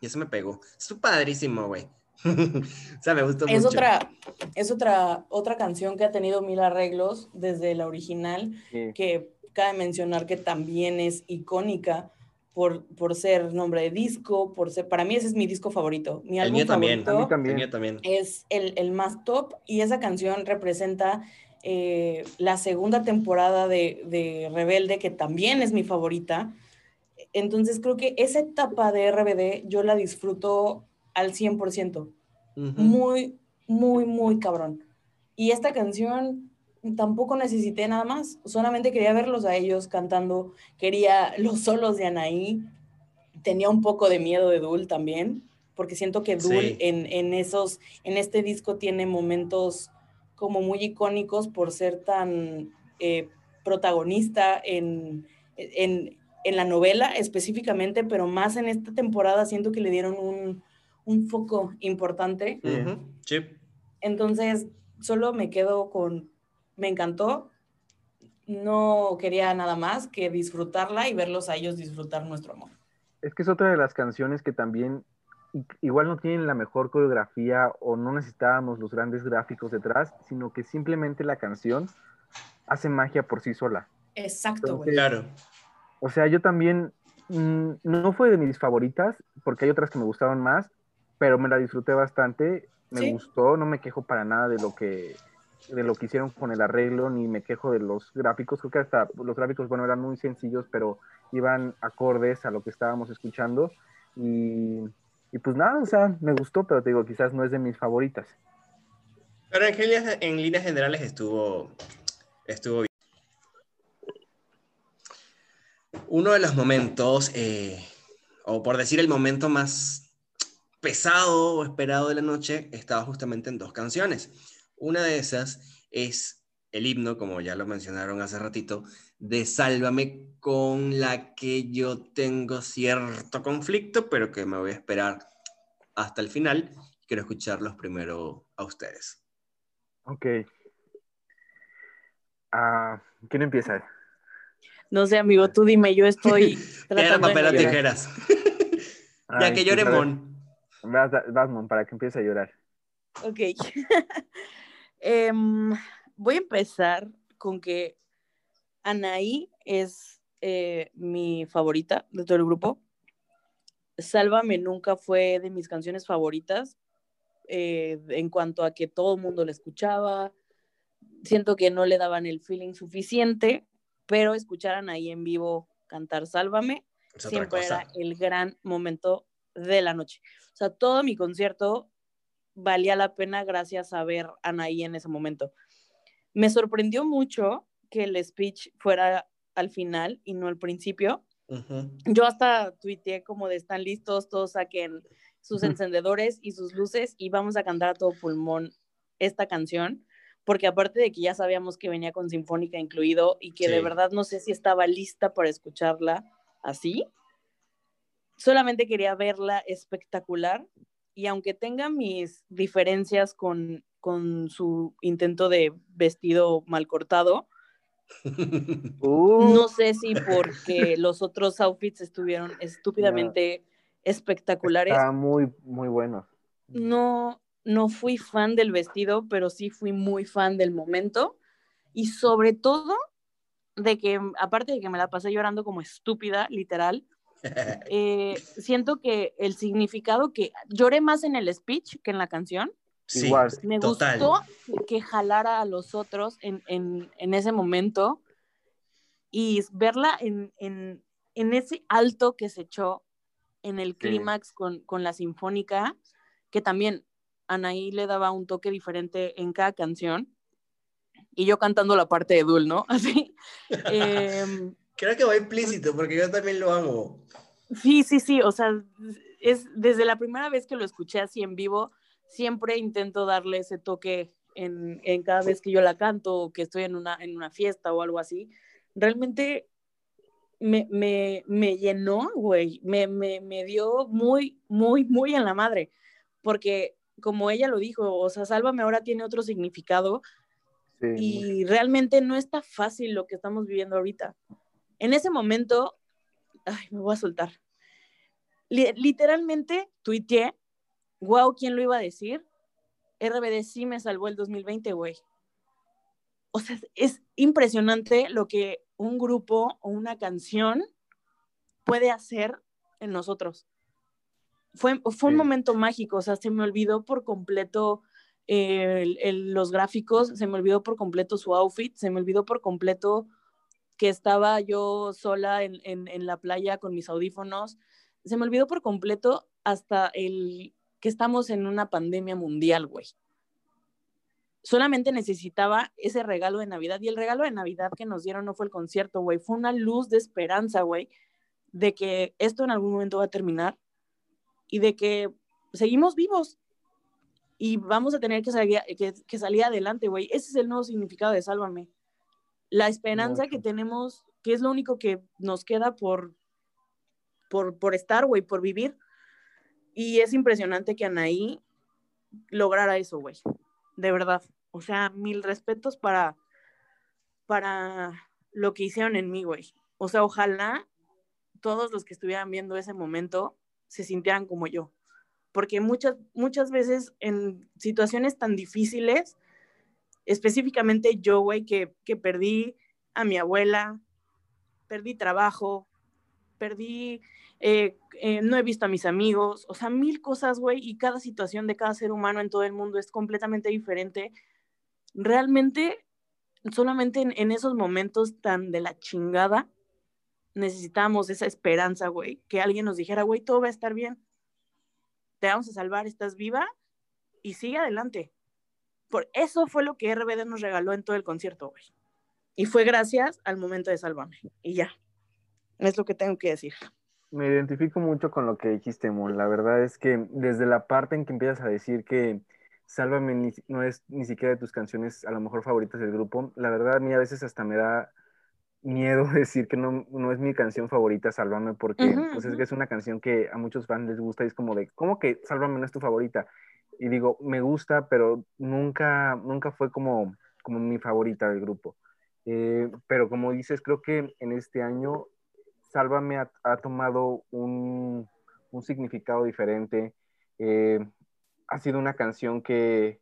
Y eso me pegó. Estuvo padrísimo, güey. *laughs* o sea, me gustó Es mucho. otra, es otra, otra canción que ha tenido mil arreglos desde la original, Sí. que cabe mencionar que también es icónica por, por ser nombre de disco, por ser, para mí ese es mi disco favorito. Mi El álbum mío también. favorito A mí El mío también. es el, el más top y esa canción representa eh, la segunda temporada de, de Rebelde, que también es mi favorita. Entonces creo que esa etapa de RBD yo la disfruto al 100%. Ujú. Muy, muy, muy cabrón. Y esta canción tampoco necesité nada más, solamente quería verlos a ellos cantando, quería *laughs* los solos de Anaí, tenía un poco de miedo de Dul también, porque siento que Dul Sí. en, en esos, en este disco tiene momentos como muy icónicos por ser tan eh, protagonista en, en, en la novela específicamente, pero más en esta temporada siento que le dieron un, un foco importante. Ujú, Sí. Entonces, solo me quedo con, me encantó, no quería nada más que disfrutarla y verlos a ellos disfrutar nuestro amor. Es que es otra de las canciones que también igual no tienen la mejor coreografía o no necesitábamos los grandes gráficos detrás, sino que simplemente la canción hace magia por sí sola. Exacto, güey. Claro. O sea, yo también mm, no fue de mis favoritas, porque hay otras que me gustaron más, pero me la disfruté bastante, me Sí. gustó, no me quejo para nada de lo que de lo que hicieron con el arreglo, ni me quejo de los gráficos, creo que hasta los gráficos, bueno, eran muy sencillos, pero iban acordes a lo que estábamos escuchando, y, y pues nada, o sea, me gustó, pero te digo, quizás no es de mis favoritas. Pero en líneas, en líneas generales estuvo, estuvo bien. Uno de los momentos, eh, o por decir el momento más pesado o esperado de la noche, estaba justamente en dos canciones. Una de esas es el himno, como ya lo mencionaron hace ratito, de Sálvame, con la que yo tengo cierto conflicto, pero que me voy a esperar hasta el final. Quiero escucharlos primero a ustedes. Ok. Ah, ¿Quién empieza? No sé, amigo, tú dime, yo estoy *laughs* tratando papel llorar. tijeras. *laughs* ya que llore a. Mon. Vas, vas, Mon, para que empiece a llorar. Ok. *laughs* Em, voy a empezar con que Anaí es eh, mi favorita de todo el grupo. Sálvame nunca fue de mis canciones favoritas eh, en cuanto a que todo el mundo la escuchaba. Siento que no le daban el feeling suficiente, pero escucharan ahí en vivo cantar Sálvame siempre era el gran momento de la noche. O sea, todo mi concierto valía la pena gracias a ver a Anaí en ese momento. Me sorprendió mucho que el speech fuera al final y no al principio. Yo hasta tuiteé como de están listos, todos saquen sus encendedores y sus luces y vamos a cantar a todo pulmón esta canción, porque aparte de que ya sabíamos que venía con sinfónica incluido y que de verdad no sé si estaba lista para escucharla así, solamente quería verla espectacular y aunque tenga mis diferencias con, con su intento de vestido mal cortado, *laughs* Uh. no sé si porque los otros outfits estuvieron estúpidamente espectaculares. Está muy, muy bueno. No, no fui fan del vestido, pero sí fui muy fan del momento y sobre todo de que, aparte de que me la pasé llorando como estúpida, literal, *laughs* eh, siento que el significado que lloré más en el speech que en la canción. Sí, Igual. Me total. gustó que jalara a los otros en, en, en ese momento y verla en, en, en ese alto que se echó en el clímax con, con la sinfónica, que también Anaí le daba un toque diferente en cada canción. Y yo cantando la parte de Dul, ¿no? *laughs* Así. *laughs* Em, Creo que va implícito, porque yo también lo hago. Sí, sí, sí, o sea, es desde la primera vez que lo escuché así en vivo, siempre intento darle ese toque en, en cada vez que yo la canto o que estoy en una, en una fiesta o algo así. Realmente me, me, me llenó, güey, me, me, me dio muy, muy, muy en la madre, porque como ella lo dijo, o sea, Sálvame ahora tiene otro significado Sí, y realmente no está fácil lo que estamos viviendo ahorita. En ese momento, ay, me voy a soltar. Li- literalmente tuiteé, wow, ¿quién lo iba a decir? RBD sí me salvó el 2020, güey. O sea, es impresionante lo que un grupo o una canción puede hacer en nosotros. Fue, fue un momento mágico, o sea, se me olvidó por completo eh, el- el- los gráficos, se me olvidó por completo su outfit, se me olvidó por completo que estaba yo sola en, la playa con mis audífonos, se me olvidó por completo hasta el que estamos en una pandemia mundial, güey. Solamente necesitaba ese regalo de Navidad y el regalo de Navidad que nos dieron no fue el concierto, güey, fue una luz de esperanza, güey, de que esto en algún momento va a terminar y de que seguimos vivos y vamos a tener que salir, que salir adelante, güey. Ese es el nuevo significado de Sálvame. La esperanza que tenemos, que es lo único que nos queda por, por, por estar, güey, por vivir. Y es impresionante que Anaí lograra eso, güey. De verdad. O sea, mil respetos para, para lo que hicieron en mí, güey. O sea, ojalá todos los que estuvieran viendo ese momento se sintieran como yo. Porque muchas, muchas veces en situaciones tan difíciles, específicamente yo, güey, que, que perdí a mi abuela, perdí trabajo, perdí, eh, eh, no he visto a mis amigos, o sea, mil cosas, güey, y cada situación de cada ser humano en todo el mundo es completamente diferente. Realmente, solamente en, esos momentos tan de la chingada, necesitamos esa esperanza, güey, que alguien nos dijera, güey, todo va a estar bien, te vamos a salvar, estás viva y sigue adelante. Por eso fue lo que RBD nos regaló en todo el concierto, güey. Y fue gracias al momento de Sálvame. Y ya. Es lo que tengo que decir. Me identifico mucho con lo que dijiste, Mon. La verdad es que desde la parte en que empiezas a decir que Sálvame ni- no es ni siquiera de tus canciones a lo mejor favoritas del grupo, la verdad a mí a veces hasta me da miedo *laughs* decir que no, no es mi canción favorita, Sálvame, porque Ujú, pues es que es una canción que a muchos fans les gusta y es como de, ¿cómo que Sálvame no es tu favorita? Y digo, me gusta, pero nunca, nunca fue como, como mi favorita del grupo. Eh, pero como dices, creo que en este año Sálvame ha, ha tomado un, un significado diferente. Eh, ha sido una canción que,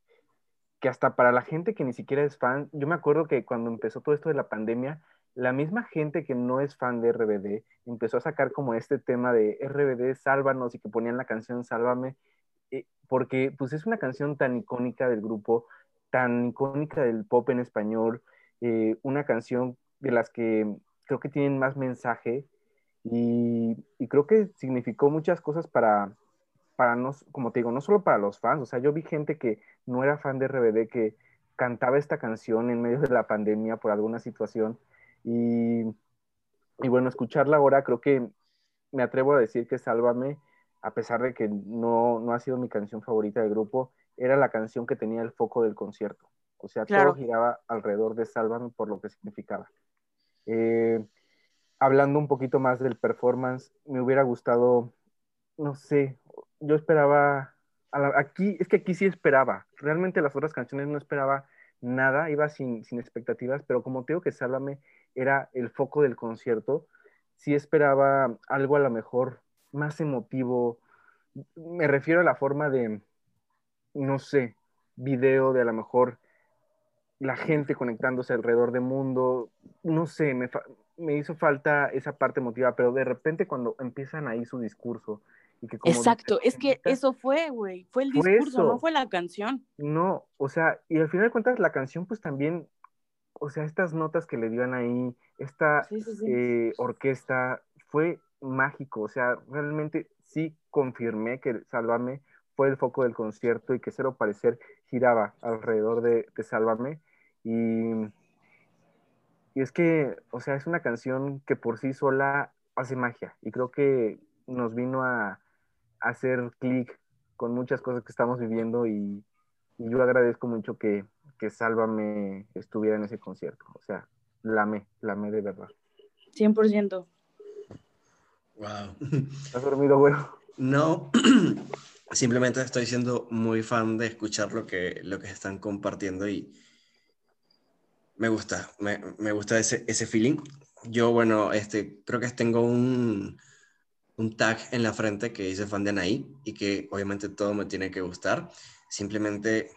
que hasta para la gente que ni siquiera es fan, yo me acuerdo que cuando empezó todo esto de la pandemia, la misma gente que no es fan de RBD empezó a sacar como este tema de RBD, sálvanos y que ponían la canción Sálvame, porque pues es una canción tan icónica del grupo, tan icónica del pop en español, eh, una canción de las que creo que tienen más mensaje y, creo que significó muchas cosas para, para como te digo, no solo para los fans, o sea, yo vi gente que no era fan de RBD que cantaba esta canción en medio de la pandemia por alguna situación y, y bueno, escucharla ahora creo que me atrevo a decir que Sálvame, a pesar de que no, no ha sido mi canción favorita del grupo, era la canción que tenía el foco del concierto. O sea, Claro. todo giraba alrededor de Sálvame por lo que significaba. Eh, hablando un poquito más del performance, me hubiera gustado, no sé, yo esperaba, a la- aquí, es que aquí sí esperaba, realmente las otras canciones no esperaba nada, iba sin, sin expectativas, pero como te digo que Sálvame era el foco del concierto, sí esperaba algo a lo mejor más emotivo, me refiero a la forma de, no sé, video de a lo mejor la gente conectándose alrededor del mundo, no sé, me, fa- me hizo falta esa parte emotiva, pero de repente cuando empiezan ahí su discurso y que como Exacto, es que eso fue, güey, fue el Fue discurso, eso. no fue la canción. No, o sea, y al final de cuentas la canción pues también, o sea, estas notas que le dieron ahí, esta Sí, sí, sí. eh, orquesta, fue mágico, o sea, realmente sí confirmé que Sálvame fue el foco del concierto y que Cero Parecer giraba alrededor de, de Sálvame. Y, y es que, o sea, es una canción que por sí sola hace magia y creo que nos vino a, a hacer clic con muchas cosas que estamos viviendo y, y yo agradezco mucho que, que Sálvame estuviera en ese concierto. O sea, la amé, la amé de verdad. 100%. Wow. *laughs* ¿Has dormido, bueno? No, *clears throat* simplemente estoy siendo muy fan de escuchar lo que, lo que están compartiendo y me gusta, me, me gusta ese, ese feeling. Yo, bueno, este, creo que tengo un, un tag en la frente que dice fan de Anaí y que obviamente todo me tiene que gustar. Simplemente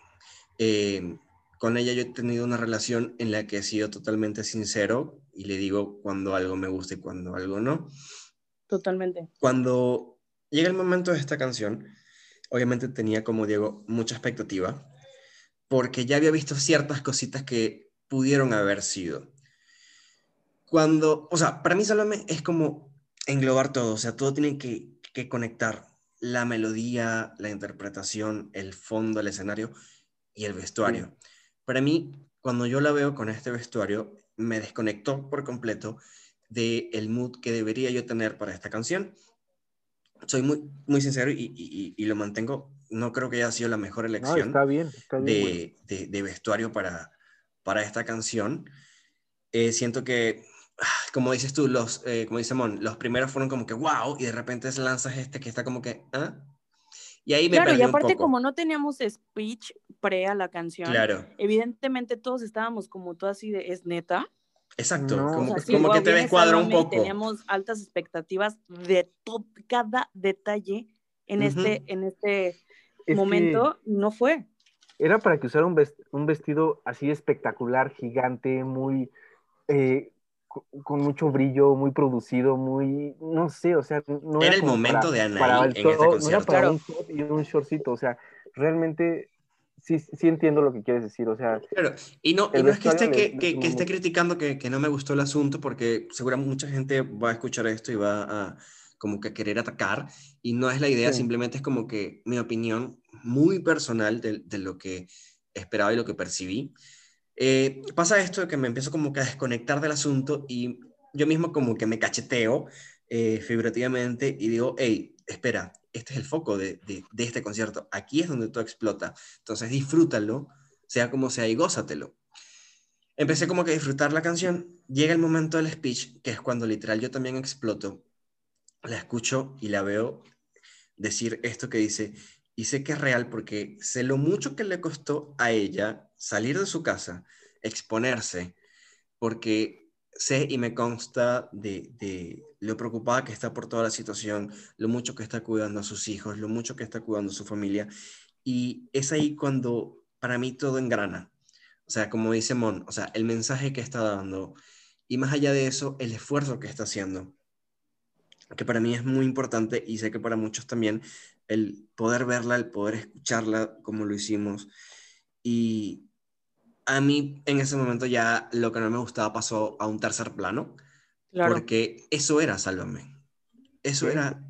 eh, con ella yo he tenido una relación en la que he sido totalmente sincero y le digo cuando algo me gusta y cuando algo no Totalmente. cuando llega el momento de esta canción, obviamente tenía como Diego mucha expectativa, porque ya había visto ciertas cositas que pudieron haber sido. Cuando, o sea, para mí Salome es como englobar todo, o sea, todo tiene que, que conectar la melodía, la interpretación, el fondo, el escenario y el vestuario. Para mí, cuando yo la veo con este vestuario, me desconectó por completo del mood que debería yo tener para esta canción. Soy muy, muy sincero y, y- y lo mantengo. No creo que haya sido la mejor No, elección está bien, está bien. bueno. de, de- de vestuario para, para esta canción. Eh, siento que, ah, como dices tú, los, eh, como dice Mon, los primeros fueron como que wow, y de repente lanzas este que está como que, ¿ah? Y ahí me Claro, y aparte poco. como no teníamos speech pre a la canción, Claro, evidentemente todos estábamos como todo así de, ¿es neta? Exacto. No, O como sea, sí, como que te descuadra un poco. Teníamos altas expectativas de to- cada detalle en este, Ujú. en este Es que momento, no fue. era para que usara un, ves- un vestido así espectacular, gigante, muy... eh, co- con mucho brillo, muy producido, muy, no sé, o sea, no Era era el momento para, de Anaí para el en este todo, no era concierto. para Claro. un top y un shortcito, o sea, realmente sí, sí entiendo lo que quieres decir, o sea, Claro, y no, y no es que esté, que, que- que esté criticando que, que no me gustó el asunto, porque seguramente mucha gente va a escuchar esto y va a como que querer atacar, y no es la idea, Sí. simplemente es como que mi opinión muy personal de, de lo que esperaba y lo que percibí. Eh, pasa esto de que me empiezo como que a desconectar del asunto y yo mismo como que me cacheteo eh, figurativamente y digo, hey, espera, este es el foco de, este concierto, aquí es donde todo explota, entonces disfrútalo, sea como sea y gózatelo. Empecé como que a disfrutar la canción, llega el momento del speech, que es cuando literal yo también exploto, la escucho y la veo decir esto que dice, y sé que es real porque sé lo mucho que le costó a ella salir de su casa, exponerse, porque sé y me consta de, de lo preocupada que está por toda la situación, lo mucho que está cuidando a sus hijos, lo mucho que está cuidando a su familia. Y es ahí cuando para mí todo engrana. O sea, como dice Mon, o sea, el mensaje que está dando y más allá de eso, el esfuerzo que está haciendo, que para mí es muy importante y sé que para muchos también, el poder verla, el poder escucharla como lo hicimos. Y a mí en ese momento ya lo que no me gustaba pasó a un tercer plano, porque eso era Sálvame. Eso era,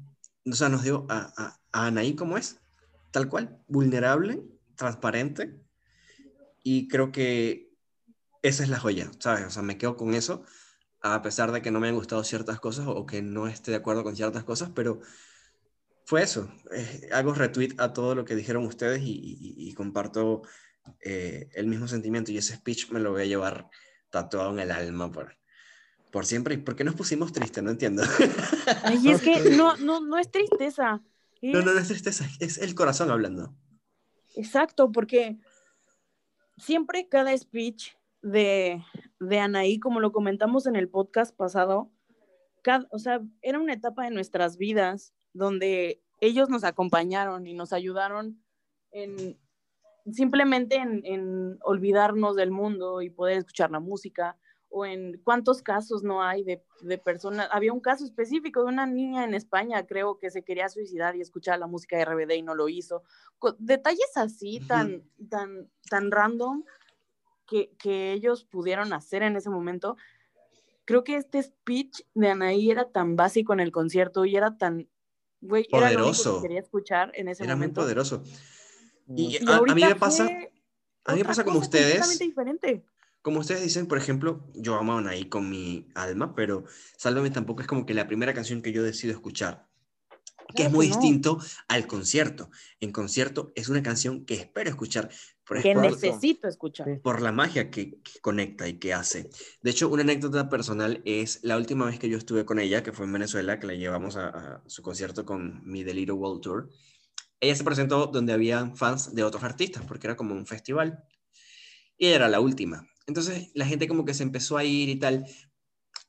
o sea, nos dio a, a, a Anaí como es, tal cual, vulnerable, transparente. Y creo que esa es la joya, ¿sabes? O sea, me quedo con eso, a pesar de que no me han gustado ciertas cosas o que no esté de acuerdo con ciertas cosas, pero fue eso. Eh, hago retweet a todo lo que dijeron ustedes y, comparto eh, el mismo sentimiento y ese speech me lo voy a llevar tatuado en el alma por, por siempre. ¿Y por qué nos pusimos tristes? No entiendo. *laughs* Ay, es que no, no, no es tristeza. No, no, no es tristeza, es el corazón hablando. Exacto, porque siempre cada speech de, de Anaí, como lo comentamos en el podcast pasado, o sea, era una etapa de nuestras vidas donde ellos nos acompañaron y nos ayudaron en simplemente en, en, olvidarnos del mundo y poder escuchar la música, o en cuántos casos no hay de, de, personas. Había un caso específico de una niña en España, creo, que se quería suicidar y escuchar la música de RBD y no lo hizo. Detalles así, tan, tan, tan random, que, ellos pudieron hacer en ese momento, creo que este speech de Anaí era tan básico en el concierto y era tan, güey, era lo que quería escuchar en ese momento. Muy poderoso. Y, a, mí me pasa, a mí me pasa como ustedes. Diferente. Como ustedes dicen, por ejemplo, yo amo a Anaí con mi alma, pero Sálvame tampoco es como que la primera canción que yo decido escuchar que es muy distinto al concierto. En concierto es una canción que espero escuchar. Por que necesito escuchar. Por la magia que, conecta y que hace. De hecho, una anécdota personal es la última vez que yo estuve con ella, que fue en Venezuela, que la llevamos a, su concierto con mi Deliro World Tour. Ella se presentó donde había fans de otros artistas, porque era como un festival. Y ella era la última. Entonces la gente como que se empezó a ir y tal.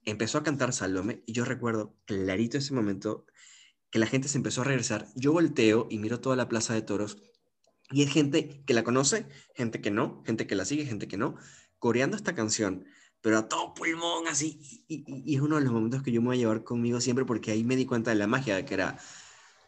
Empezó a cantar Salome y yo recuerdo clarito ese momento que la gente se empezó a regresar, yo volteo y miro toda la plaza de toros y es gente que la conoce, gente que no, gente que la sigue, gente que no, coreando esta canción, pero a todo pulmón así. Y, es uno de los momentos que yo me voy a llevar conmigo siempre porque ahí me di cuenta de la magia que era,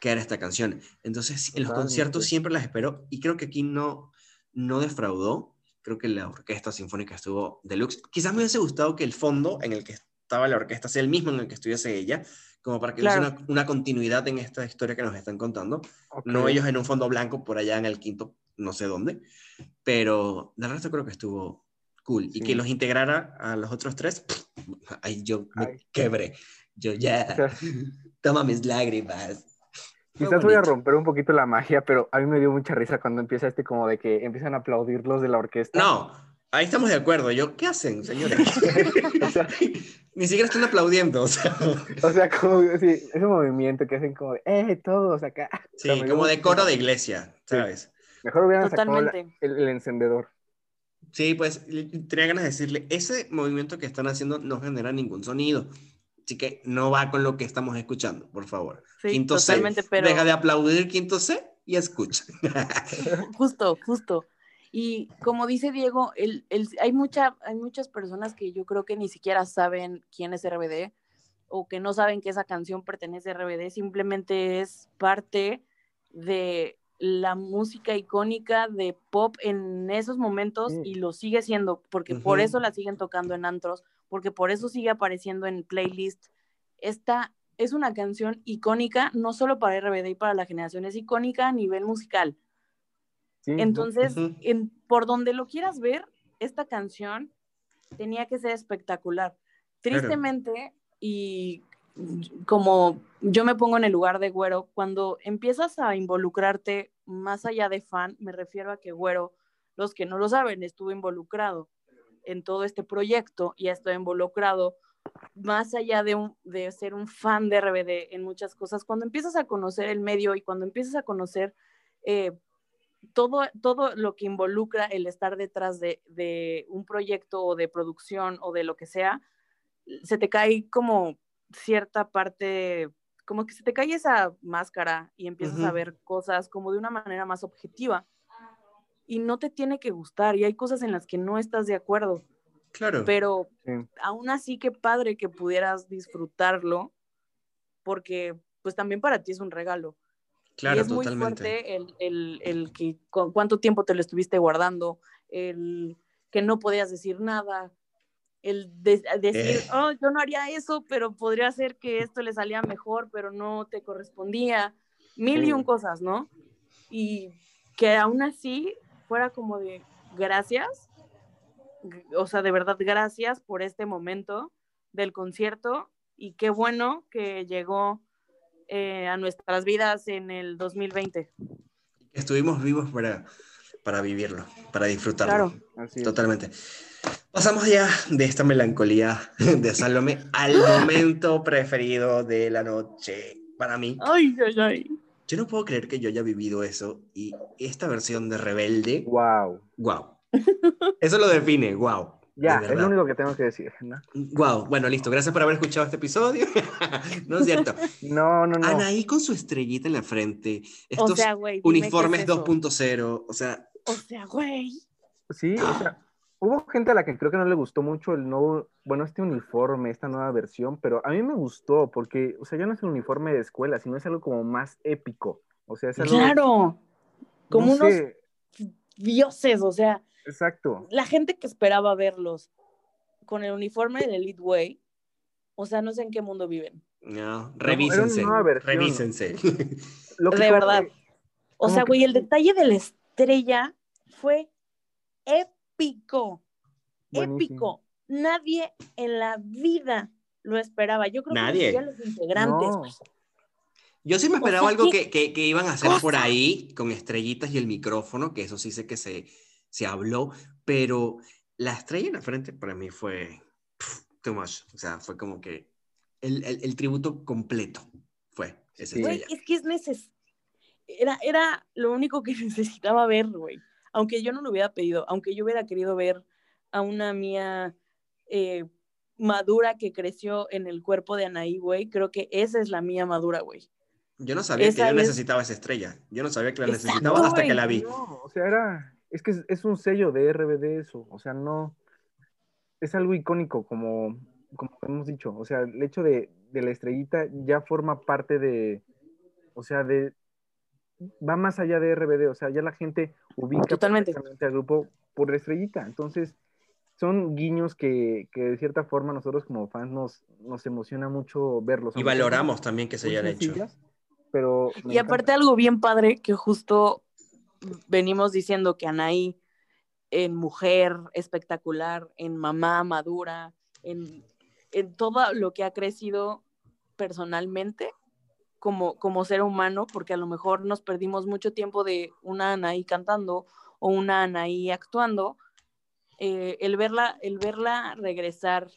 que era esta canción. Entonces, en los conciertos siempre las espero y creo que aquí no, no defraudó. Creo que la orquesta sinfónica estuvo deluxe. Quizás me hubiese gustado que el fondo en el que estaba la orquesta sea el mismo en el que estuviese ella, como para que hubiese una, continuidad en esta historia que nos están contando. No ellos en un fondo blanco por allá en el quinto, no sé dónde, pero de resto creo que estuvo cool. Y que los integrara a los otros tres, ahí yo me quebré. Yo ya, *laughs* toma mis lágrimas. Quizás voy a romper un poquito la magia, pero a mí me dio mucha risa cuando empieza este como de que empiezan a aplaudir los de la orquesta. No, Ahí estamos de acuerdo. Yo, ¿qué hacen, señores? *laughs* *laughs* Ni siquiera están aplaudiendo. O sea, o sea como ese movimiento que hacen como, eh, todos acá. *laughs* Sí, como de coro de iglesia, ¿sabes? Mejor hubieran sacado el, encendedor. Sí, pues tenía ganas de decirle, ese movimiento que están haciendo no genera ningún sonido. Así que no va con lo que estamos escuchando, por favor. quinto totalmente, C. Deja de aplaudir quinto C y escucha. *laughs* justo, justo. Y como dice Diego, el, el, hay, mucha, hay muchas personas que yo creo que ni siquiera saben quién es RBD o que no saben que esa canción pertenece a RBD, simplemente es parte de la música icónica de pop en esos momentos y lo sigue siendo, porque por eso la siguen tocando en antros, porque por eso sigue apareciendo en playlist. Esta es una canción icónica, no solo para RBD y para la generación, es icónica a nivel musical. Entonces, en, por donde lo quieras ver, esta canción tenía que ser espectacular. Tristemente, y como yo me pongo en el lugar de Güero, cuando empiezas a involucrarte más allá de fan, me refiero a que Güero, los que no lo saben, estuvo involucrado en todo este proyecto y estoy involucrado más allá de, un, de ser un fan de RBD en muchas cosas, cuando empiezas a conocer el medio y cuando empiezas a conocer eh, todo, todo lo que involucra el estar detrás de, un proyecto o de producción o de lo que sea, se te cae como cierta parte, como que se te cae esa máscara y empiezas a ver cosas como de una manera más objetiva. Y no te tiene que gustar y hay cosas en las que no estás de acuerdo. Claro. Pero Sí. aún así qué padre que pudieras disfrutarlo porque pues también para ti es un regalo. Claro, y es muy totalmente. fuerte el, el, el que cu- cuánto tiempo te lo estuviste guardando, el que no podías decir nada, el de- decir, Eh. oh, yo no haría eso, pero podría ser que esto le salía mejor, pero no te correspondía, mil y un cosas, ¿no? Y que aún así fuera como de gracias, o sea, de verdad gracias por este momento del concierto y qué bueno que llegó eh, a nuestras vidas en el 2020. Estuvimos vivos para, para vivirlo, para disfrutarlo. Claro. Totalmente. Pasamos ya de esta melancolía de Salome al momento preferido de la noche para mí. Ay, ay, ay. Yo no puedo creer que yo haya vivido eso y esta versión de Rebelde, Wow. wow. *laughs* Eso lo define, wow. Ya, es lo único que tengo que decir. ¿no? Wow, bueno, listo. Gracias por haber escuchado este episodio. *laughs* no es cierto. No, no, no. Anaí con su estrellita en la frente, O estos sea, es uniformes eso. 2.0, o sea, O sea, güey. Sí, o sea, hubo gente a la que creo que no le gustó mucho el nuevo, bueno, este uniforme, esta nueva versión, pero a mí me gustó porque, o sea, ya no es un uniforme de escuela, sino es algo como más épico. O sea, es algo. Claro. Como no unos sé, dioses, o sea, exacto. la gente que esperaba verlos con el uniforme del Elite Way, o sea, no sé en qué mundo viven. no, revísense, una nueva versión. revísense. *laughs* Lo que De verdad. que- O sea, que- güey, el detalle de la estrella fue épico. Buenísimo. Épico. Nadie en la vida lo esperaba. Yo creo Nadie. que los integrantes. No. Yo sí me O esperaba sea, algo ¿qué que, que, que iban a hacer cosa? por ahí con estrellitas y el micrófono, que eso sí sé que se, se habló, pero la estrella en la frente para mí fue pff, too much. O sea, fue como que el, el, el tributo completo fue esa Sí. Güey, es que es neces era, era lo único que *laughs* necesitaba ver, güey. Aunque yo no lo hubiera pedido, aunque yo hubiera querido ver a una mía eh, madura que creció en el cuerpo de Anaí, güey, creo que esa es la mía madura, güey. Yo no sabía esa que yo es- necesitaba esa estrella. Yo no sabía que la Exacto, necesitaba hasta que la vi. No, o sea, era, es que es, es un sello de RBD eso, o sea, no, es algo icónico como, como hemos dicho, o sea, el hecho de, de la estrellita ya forma parte de, o sea, de, va más allá de RBD, o sea, ya la gente ubica Totalmente. al grupo por la estrellita, entonces son guiños que, que de cierta forma nosotros como fans nos, nos emociona mucho verlos. Y valoramos también que se hayan hecho. Pero Y aparte algo bien padre que justo venimos diciendo que Anaí en mujer espectacular, en mamá madura, en, en todo lo que ha crecido personalmente como, como ser humano, porque a lo mejor nos perdimos mucho tiempo de una Anaí cantando o una Anaí actuando, eh, el, verla, el verla regresar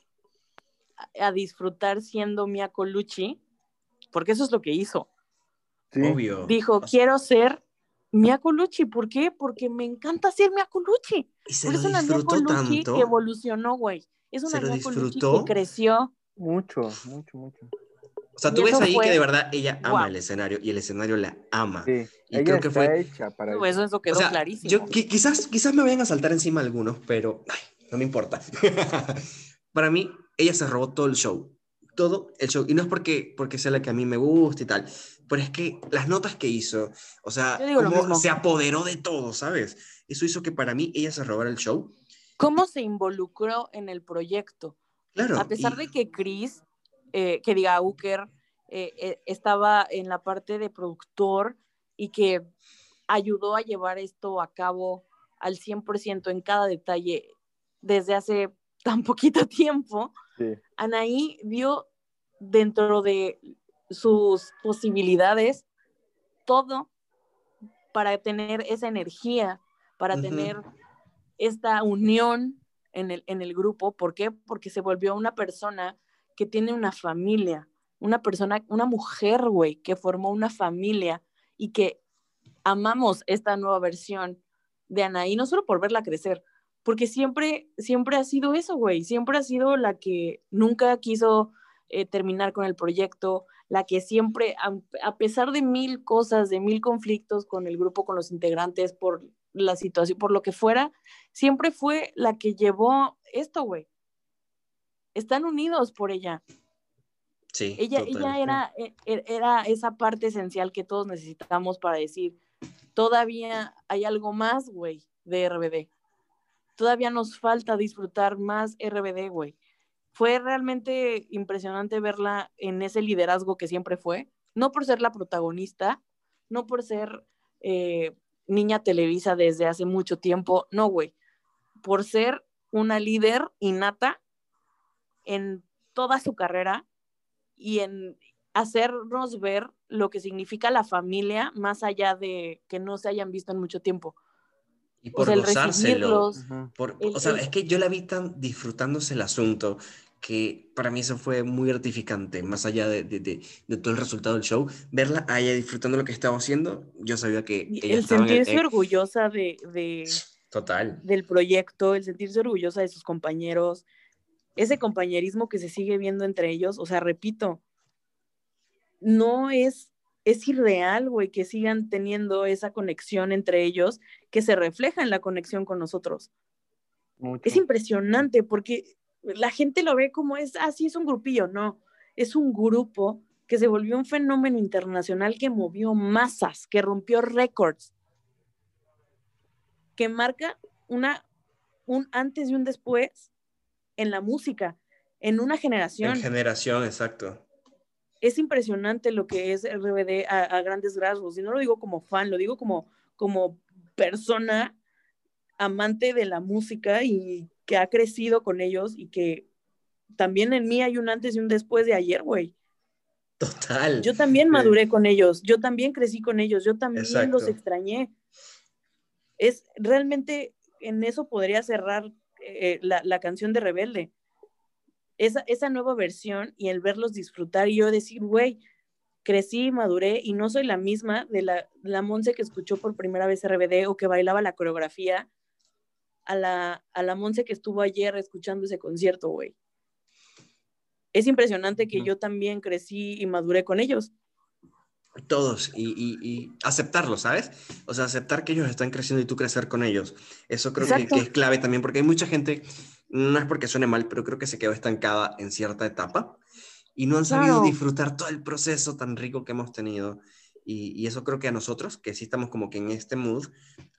a, a disfrutar siendo Mia Colucci, porque eso es lo que hizo. Sí. Obvio. Dijo, quiero ser Mia Colucci. ¿Por qué? Porque me encanta ser Mia Colucci. Y se Pero lo es una Mia disfrutó Colucci tanto. que evolucionó, güey. Es una Mia Colucci que creció. Mucho, mucho, mucho. O sea, tú ves ahí fue- que de verdad ella ama Wow. el escenario y el escenario la ama. Sí, Y ella creo que está fue- hecha para Eso, eso. eso quedó O sea, clarísimo. Yo, qui- quizás, quizás me vayan a saltar encima algunos, pero ay, no me importa. *laughs* Para mí, ella se robó todo el show. Todo el show. Y no es porque, porque sea la que a mí me gusta y tal, pero es que las notas que hizo, o sea, mismo. se apoderó de todo, ¿sabes? Eso hizo que para mí ella se robara el show. ¿Cómo se involucró en el proyecto? Claro. a pesar y- de que Chris, eh, que diga Uker, eh, eh, estaba en la parte de productor y que ayudó a llevar esto a cabo al 100% en cada detalle desde hace *laughs* tan poquito tiempo, Sí. Anaí vio dentro de sus posibilidades todo para tener esa energía, para tener esta unión en el, en el grupo. ¿Por qué? Porque se volvió una persona que tiene una familia, una persona, una mujer, güey, que formó una familia y que amamos esta nueva versión de Anaí, no solo por verla crecer, porque siempre, siempre ha sido eso, güey, siempre ha sido la que nunca quiso eh, terminar con el proyecto, la que siempre, a, a pesar de mil cosas, de mil conflictos con el grupo, con los integrantes, por la situación, por lo que fuera, siempre fue la que llevó esto, güey. Están unidos por ella. Sí, Ella, total. ella era, e- e- era esa parte esencial que todos necesitamos para decir, todavía hay algo más, güey, de RBD. Todavía nos falta disfrutar más RBD, güey. Fue realmente impresionante verla en ese liderazgo que siempre fue, no por ser la protagonista, no por ser eh, niña Televisa desde hace mucho tiempo, no, güey, por ser una líder innata en toda su carrera y en hacernos ver lo que significa la familia más allá de que no se hayan visto en mucho tiempo. Y O por sea, el gozárselo. por- el- o sea, el- es que yo la vi tan disfrutándose el asunto que para mí eso fue muy gratificante, más allá de, de- de- de todo el resultado del show. Verla a ella disfrutando lo que estaba haciendo, yo sabía que ella el estaba en el- sentirse en- orgullosa de, de- Total. del proyecto, el sentirse orgullosa de sus compañeros, ese compañerismo que se sigue viendo entre ellos, o sea, repito, no es, es irreal, güey, que sigan teniendo esa conexión entre ellos que se refleja en la conexión con nosotros. Mucho. Es impresionante porque la gente lo ve como es, ah, sí, es un grupillo, no, es un grupo que se volvió un fenómeno internacional que movió masas, que rompió récords, que marca una, un antes y un después en la música, en una generación. En generación, exacto. es impresionante lo que es RBD a, a grandes rasgos. Y no lo digo como fan, lo digo como, como persona amante de la música y que ha crecido con ellos y que también en mí hay un antes y un después de ayer, güey. Total. Yo también maduré con ellos, yo también crecí con ellos, yo también Exacto. los extrañé. Es realmente en eso podría cerrar eh, la, la canción de Rebelde. Esa, esa nueva versión y el verlos disfrutar y yo decir, güey, crecí, maduré y no soy la misma de la, la Monse que escuchó por primera vez RBD o que bailaba la coreografía a la, a la Monse que estuvo ayer escuchando ese concierto, güey. Es impresionante que yo también crecí y maduré con ellos. Todos, y, y- y aceptarlo, ¿sabes? O sea, aceptar que ellos están creciendo y tú crecer con ellos. Eso creo que, es clave también, porque hay mucha gente, no es porque suene mal, pero creo que se quedó estancada en cierta etapa y no han sabido Claro. disfrutar todo el proceso tan rico que hemos tenido. Y, y eso creo que a nosotros, que sí estamos como que en este mood,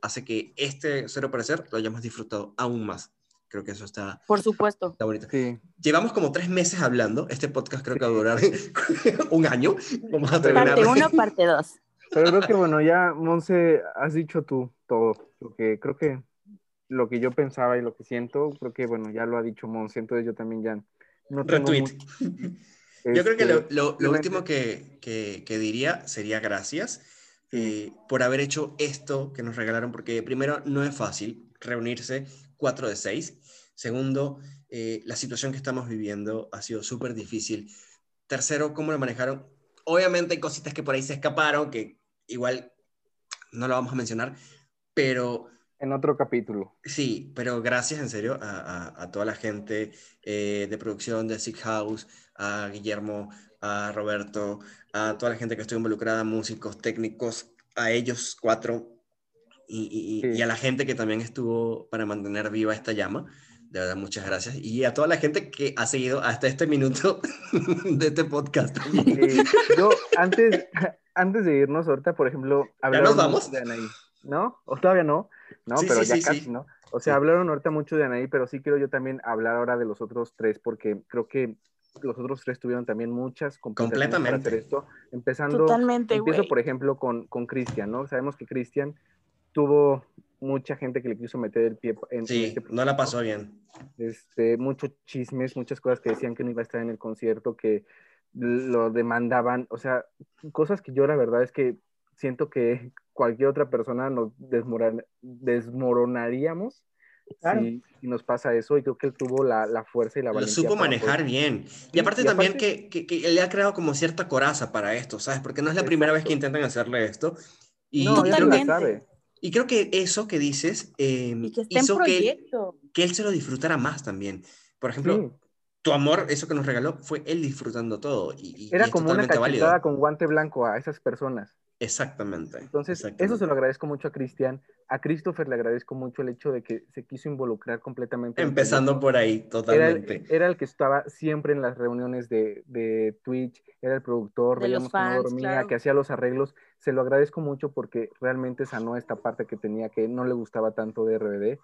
hace que este Cero Parecer lo hayamos disfrutado aún más. Creo que eso está, Por supuesto. está bonito. Sí. Llevamos como tres meses hablando. Este podcast creo que va a durar *laughs* un año. Vamos a terminar. Parte 1, parte 2. Pero creo que bueno, ya, Monse, has dicho tú todo. Lo que creo que lo que yo pensaba y lo que siento, creo que bueno, ya lo ha dicho Monse, entonces yo también ya no tengo Retweet. mucho- *laughs* Yo creo que lo, Este, lo- lo último que, que- que diría sería gracias eh, por haber hecho esto que nos regalaron, porque primero no es fácil reunirse 4 de 6. Segundo, eh, la situación que estamos viviendo ha sido súper difícil. Tercero, cómo lo manejaron. Obviamente hay cositas que por ahí se escaparon, que igual no lo vamos a mencionar, pero En otro capítulo. Sí, pero gracias en serio a, a- a toda la gente eh, de producción de Sick House, a Guillermo, a Roberto, a toda la gente que estuvo involucrada, músicos, técnicos, a ellos cuatro y, y- y- y a la gente que también estuvo para mantener viva esta llama. De verdad, muchas gracias. Y a toda la gente que ha seguido hasta este minuto *laughs* de este podcast. Eh, yo *laughs* antes, *laughs* antes de irnos ahorita, por ejemplo, hablaron nos vamos? de Anaí, ¿no? ¿O todavía no? No, Sí, pero sí, ya sí, casi, sí. ¿no? O sea, Sí. hablaron ahorita mucho de Anaí, pero sí quiero yo también hablar ahora de los otros tres, porque creo que los otros tres tuvieron también muchas complicaciones para Completamente. hacer esto. Empezando, Totalmente, empiezo güey. por ejemplo con, con Cristian, ¿no? Sabemos que Cristian tuvo mucha gente que le quiso meter el pie en, Sí, este no la pasó bien. este, muchos chismes, muchas cosas que decían que no iba a estar en el concierto, que lo demandaban, o sea, cosas que yo la verdad es que siento que cualquier otra persona nos desmoran- desmoronaríamos Claro. si, si nos pasa eso y creo que él tuvo la, la fuerza y la Lo valentía. supo para manejar poder- bien. Y aparte y también aparte- que, que, que le ha creado como cierta coraza para esto, ¿sabes? Porque no es la primera vez que intentan hacerle esto. Y, No, creo que, sabe. Y creo que eso que dices eh, Y que hizo que él, que él se lo disfrutara más también. Por ejemplo, Sí. tu amor, eso que nos regaló, fue él disfrutando todo. Y, y- y Era como una cachetada válido. con guante blanco a esas personas. Exactamente. Entonces, exactamente. eso se lo agradezco mucho a Cristian. A Christopher le agradezco mucho el hecho de que se quiso involucrar completamente. Empezando por ahí, Era el, totalmente. era el que estaba siempre en las reuniones de, de Twitch, era el productor, De veíamos que no fans, dormía, claro. que hacía los arreglos. Se lo agradezco mucho porque realmente sanó esta parte que tenía que no le gustaba tanto de RBD.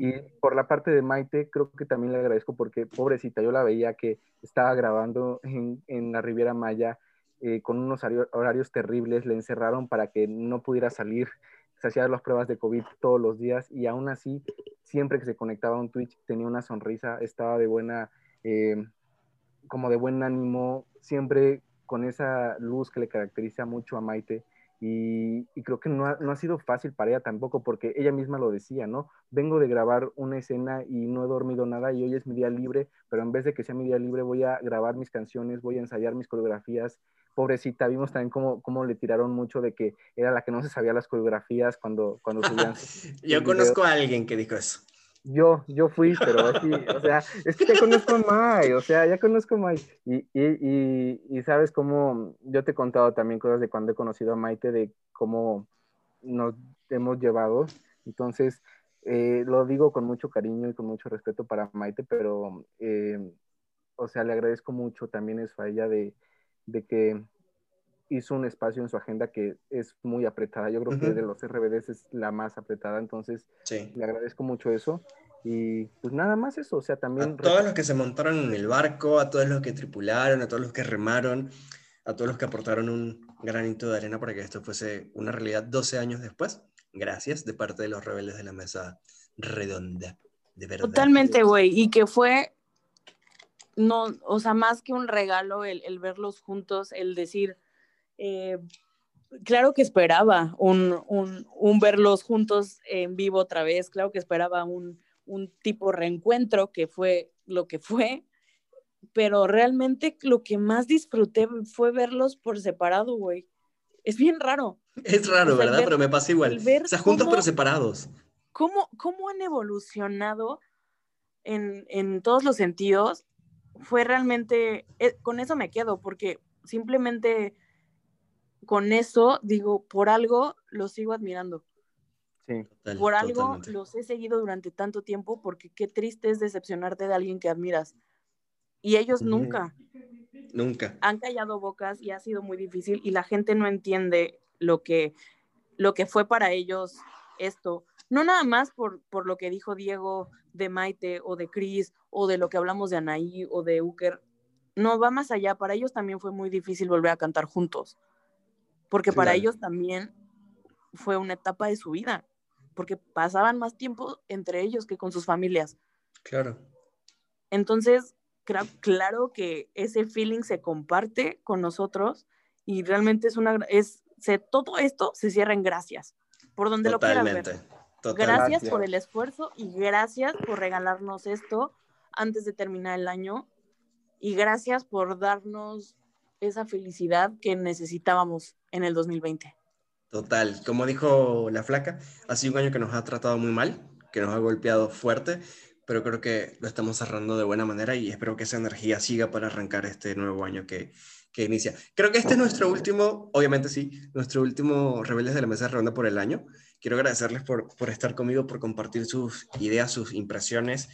Y por la parte de Maite, creo que también le agradezco porque, pobrecita, yo la veía que estaba grabando en, en la Riviera Maya eh, con unos horario- horarios terribles, le encerraron para que no pudiera salir, se hacía las pruebas de COVID todos los días y aún así, siempre que se conectaba a un Twitch tenía una sonrisa, estaba de buena, eh, como de buen ánimo, siempre con esa luz que le caracteriza mucho a Maite. Y, y creo que no ha, no ha sido fácil para ella tampoco, porque ella misma lo decía, ¿no? Vengo de grabar una escena y no he dormido nada y hoy es mi día libre, pero en vez de que sea mi día libre voy a grabar mis canciones, voy a ensayar mis coreografías. Pobrecita, vimos también cómo, cómo le tiraron mucho de que era la que no se sabía las coreografías cuando, cuando subían. *laughs* Yo conozco a alguien que dijo eso. Yo, yo fui, pero así, o sea, es que ya conozco a Mai, o sea, ya conozco a Mai. Y, y, y, y sabes cómo, yo te he contado también cosas de cuando he conocido a Maite, de cómo nos hemos llevado. Entonces, eh, lo digo con mucho cariño y con mucho respeto para Maite, pero, eh, o sea, le agradezco mucho también eso a ella de, de que hizo un espacio en su agenda que es muy apretada. Yo creo que de los RBDs es la más apretada, entonces Sí. le agradezco mucho eso. Y pues nada más eso, o sea, A también... todos los que se montaron en el barco, a todos los que tripularon, a todos los que remaron, a todos los que aportaron un granito de arena para que esto fuese una realidad 12 años después. Gracias de parte de los rebeldes de la mesa redonda. De verdad. Totalmente, güey. Y que fue, no, o sea, más que un regalo el, el verlos juntos, el decir, eh, claro que esperaba un, un, un verlos juntos en vivo otra vez, claro que esperaba un, un tipo reencuentro que fue lo que fue, pero realmente lo que más disfruté fue verlos por separado, güey. Es bien raro. Es raro, O sea, el ¿verdad? ver- Pero me pasa igual. O sea, juntos cómo- pero separados. ¿Cómo, cómo han evolucionado en, en todos los sentidos? Fue realmente, eh, con eso me quedo, porque simplemente con eso digo, por algo los sigo admirando. Sí. Total, Por algo totalmente. los he seguido durante tanto tiempo, porque qué triste es decepcionarte de alguien que admiras. Y ellos nunca Nunca. han callado bocas y ha sido muy difícil y la gente no entiende lo que, lo que fue para ellos esto. No nada más por, por lo que dijo Diego de Maite o de Cris o de lo que hablamos de Anaí o de Uker. No, va más allá. Para ellos también fue muy difícil volver a cantar juntos. Porque para ellos también fue una etapa de su vida. Porque pasaban más tiempo entre ellos que con sus familias. Claro. Entonces, claro que ese feeling se comparte con nosotros y realmente es una, es, se, todo esto se cierra en gracias, por donde lo quieras ver. Totalmente. Gracias Gracias. por el esfuerzo y gracias por regalarnos esto antes de terminar el año y gracias por darnos esa felicidad que necesitábamos en el 2020. Total, como dijo la flaca, ha sido un año que nos ha tratado muy mal, que nos ha golpeado fuerte, pero creo que lo estamos cerrando de buena manera y espero que esa energía siga para arrancar este nuevo año que, que inicia. Creo que este es nuestro último, obviamente sí, nuestro último Rebeldes de la Mesa Redonda por el año. Quiero agradecerles por, por estar conmigo, por compartir sus ideas, sus impresiones.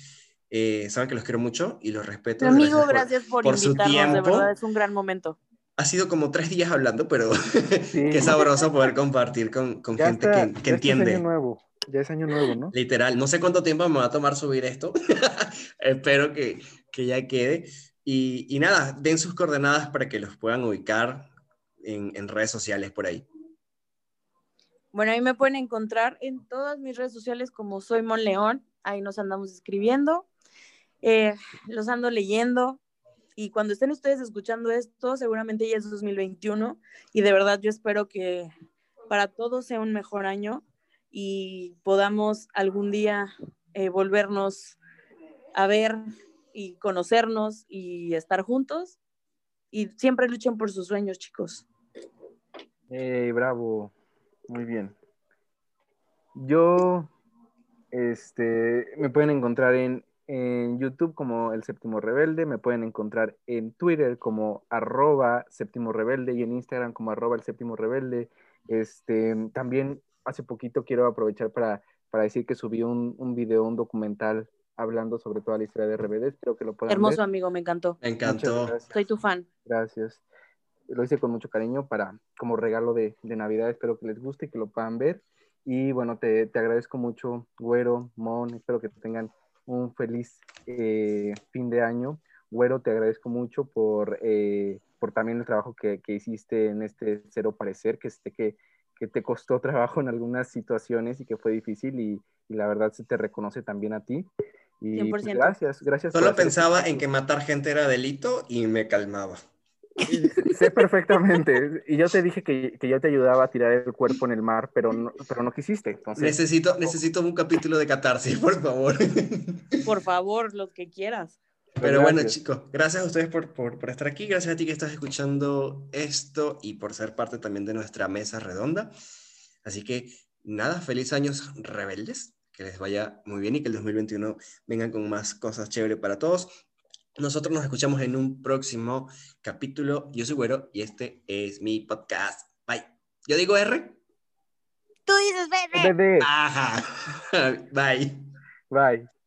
Eh, saben que los quiero mucho y los respeto. Amigo, por- gracias por, por su invitarnos, de tiempo. verdad es un gran momento. Ha sido como tres días hablando, pero *laughs* Sí. qué sabroso poder compartir con, con Ya gente está- que, que ya este es entiende. año nuevo, ya es año nuevo, ¿no? Literal, no sé cuánto tiempo me va a tomar subir esto. *laughs* Espero que, que ya quede. Y, nada, den sus coordenadas para que los puedan ubicar en, en redes sociales por ahí. Bueno, ahí me pueden encontrar en todas mis redes sociales como soy Mon León. Ahí nos andamos escribiendo. Eh, los ando leyendo. Y cuando estén ustedes escuchando esto, seguramente ya es 2021. Y de verdad yo espero que para todos sea un mejor año y podamos algún día eh, volvernos a ver y conocernos y estar juntos. Y siempre luchen por sus sueños, chicos. Bravo, muy bien. Yo, este, me pueden encontrar en, en YouTube como El Séptimo Rebelde, me pueden encontrar en Twitter como arroba Séptimo Rebelde y en Instagram como arroba El Séptimo Rebelde. Este, también hace poquito quiero aprovechar para, para decir que subí un, un video, un documental hablando sobre toda la historia de RBD. Espero que lo puedan Hermoso ver. amigo, me encantó. Me encantó. Soy tu fan. Gracias. Lo hice con mucho cariño para como regalo de, de Navidad. Espero que les guste y que lo puedan ver. Y bueno, te, te agradezco mucho, Güero, Mon. Espero que tengan un feliz eh, fin de año. Güero, te agradezco mucho por, eh, por también el trabajo que, que hiciste en este Cero Parecer, que, sé que, que te costó *laughs* trabajo en algunas situaciones y que fue difícil y, y la verdad se te reconoce también a ti. Y pues, 100%. gracias, gracias. Solo pensaba esto. en que matar gente era delito y me calmaba. Sé perfectamente. Y yo te dije que, que yo te ayudaba a tirar el cuerpo en el mar, pero no, pero no quisiste. Entonces, Necesito, necesito un capítulo de catarsis, por favor. Por favor, los que quieras. Pero bueno, chicos, gracias a ustedes por, por, por estar aquí, gracias a ti que estás escuchando esto y por ser parte también de nuestra mesa redonda. Así que nada, feliz años rebeldes, que les vaya muy bien y que el 2021 vengan con más cosas chéveres para todos. Nosotros nos escuchamos en un próximo capítulo. Yo soy Güero y este es mi podcast. Bye. Yo digo R. Tú dices, bebé. Bebé, Ajá. *laughs* Bye. bye.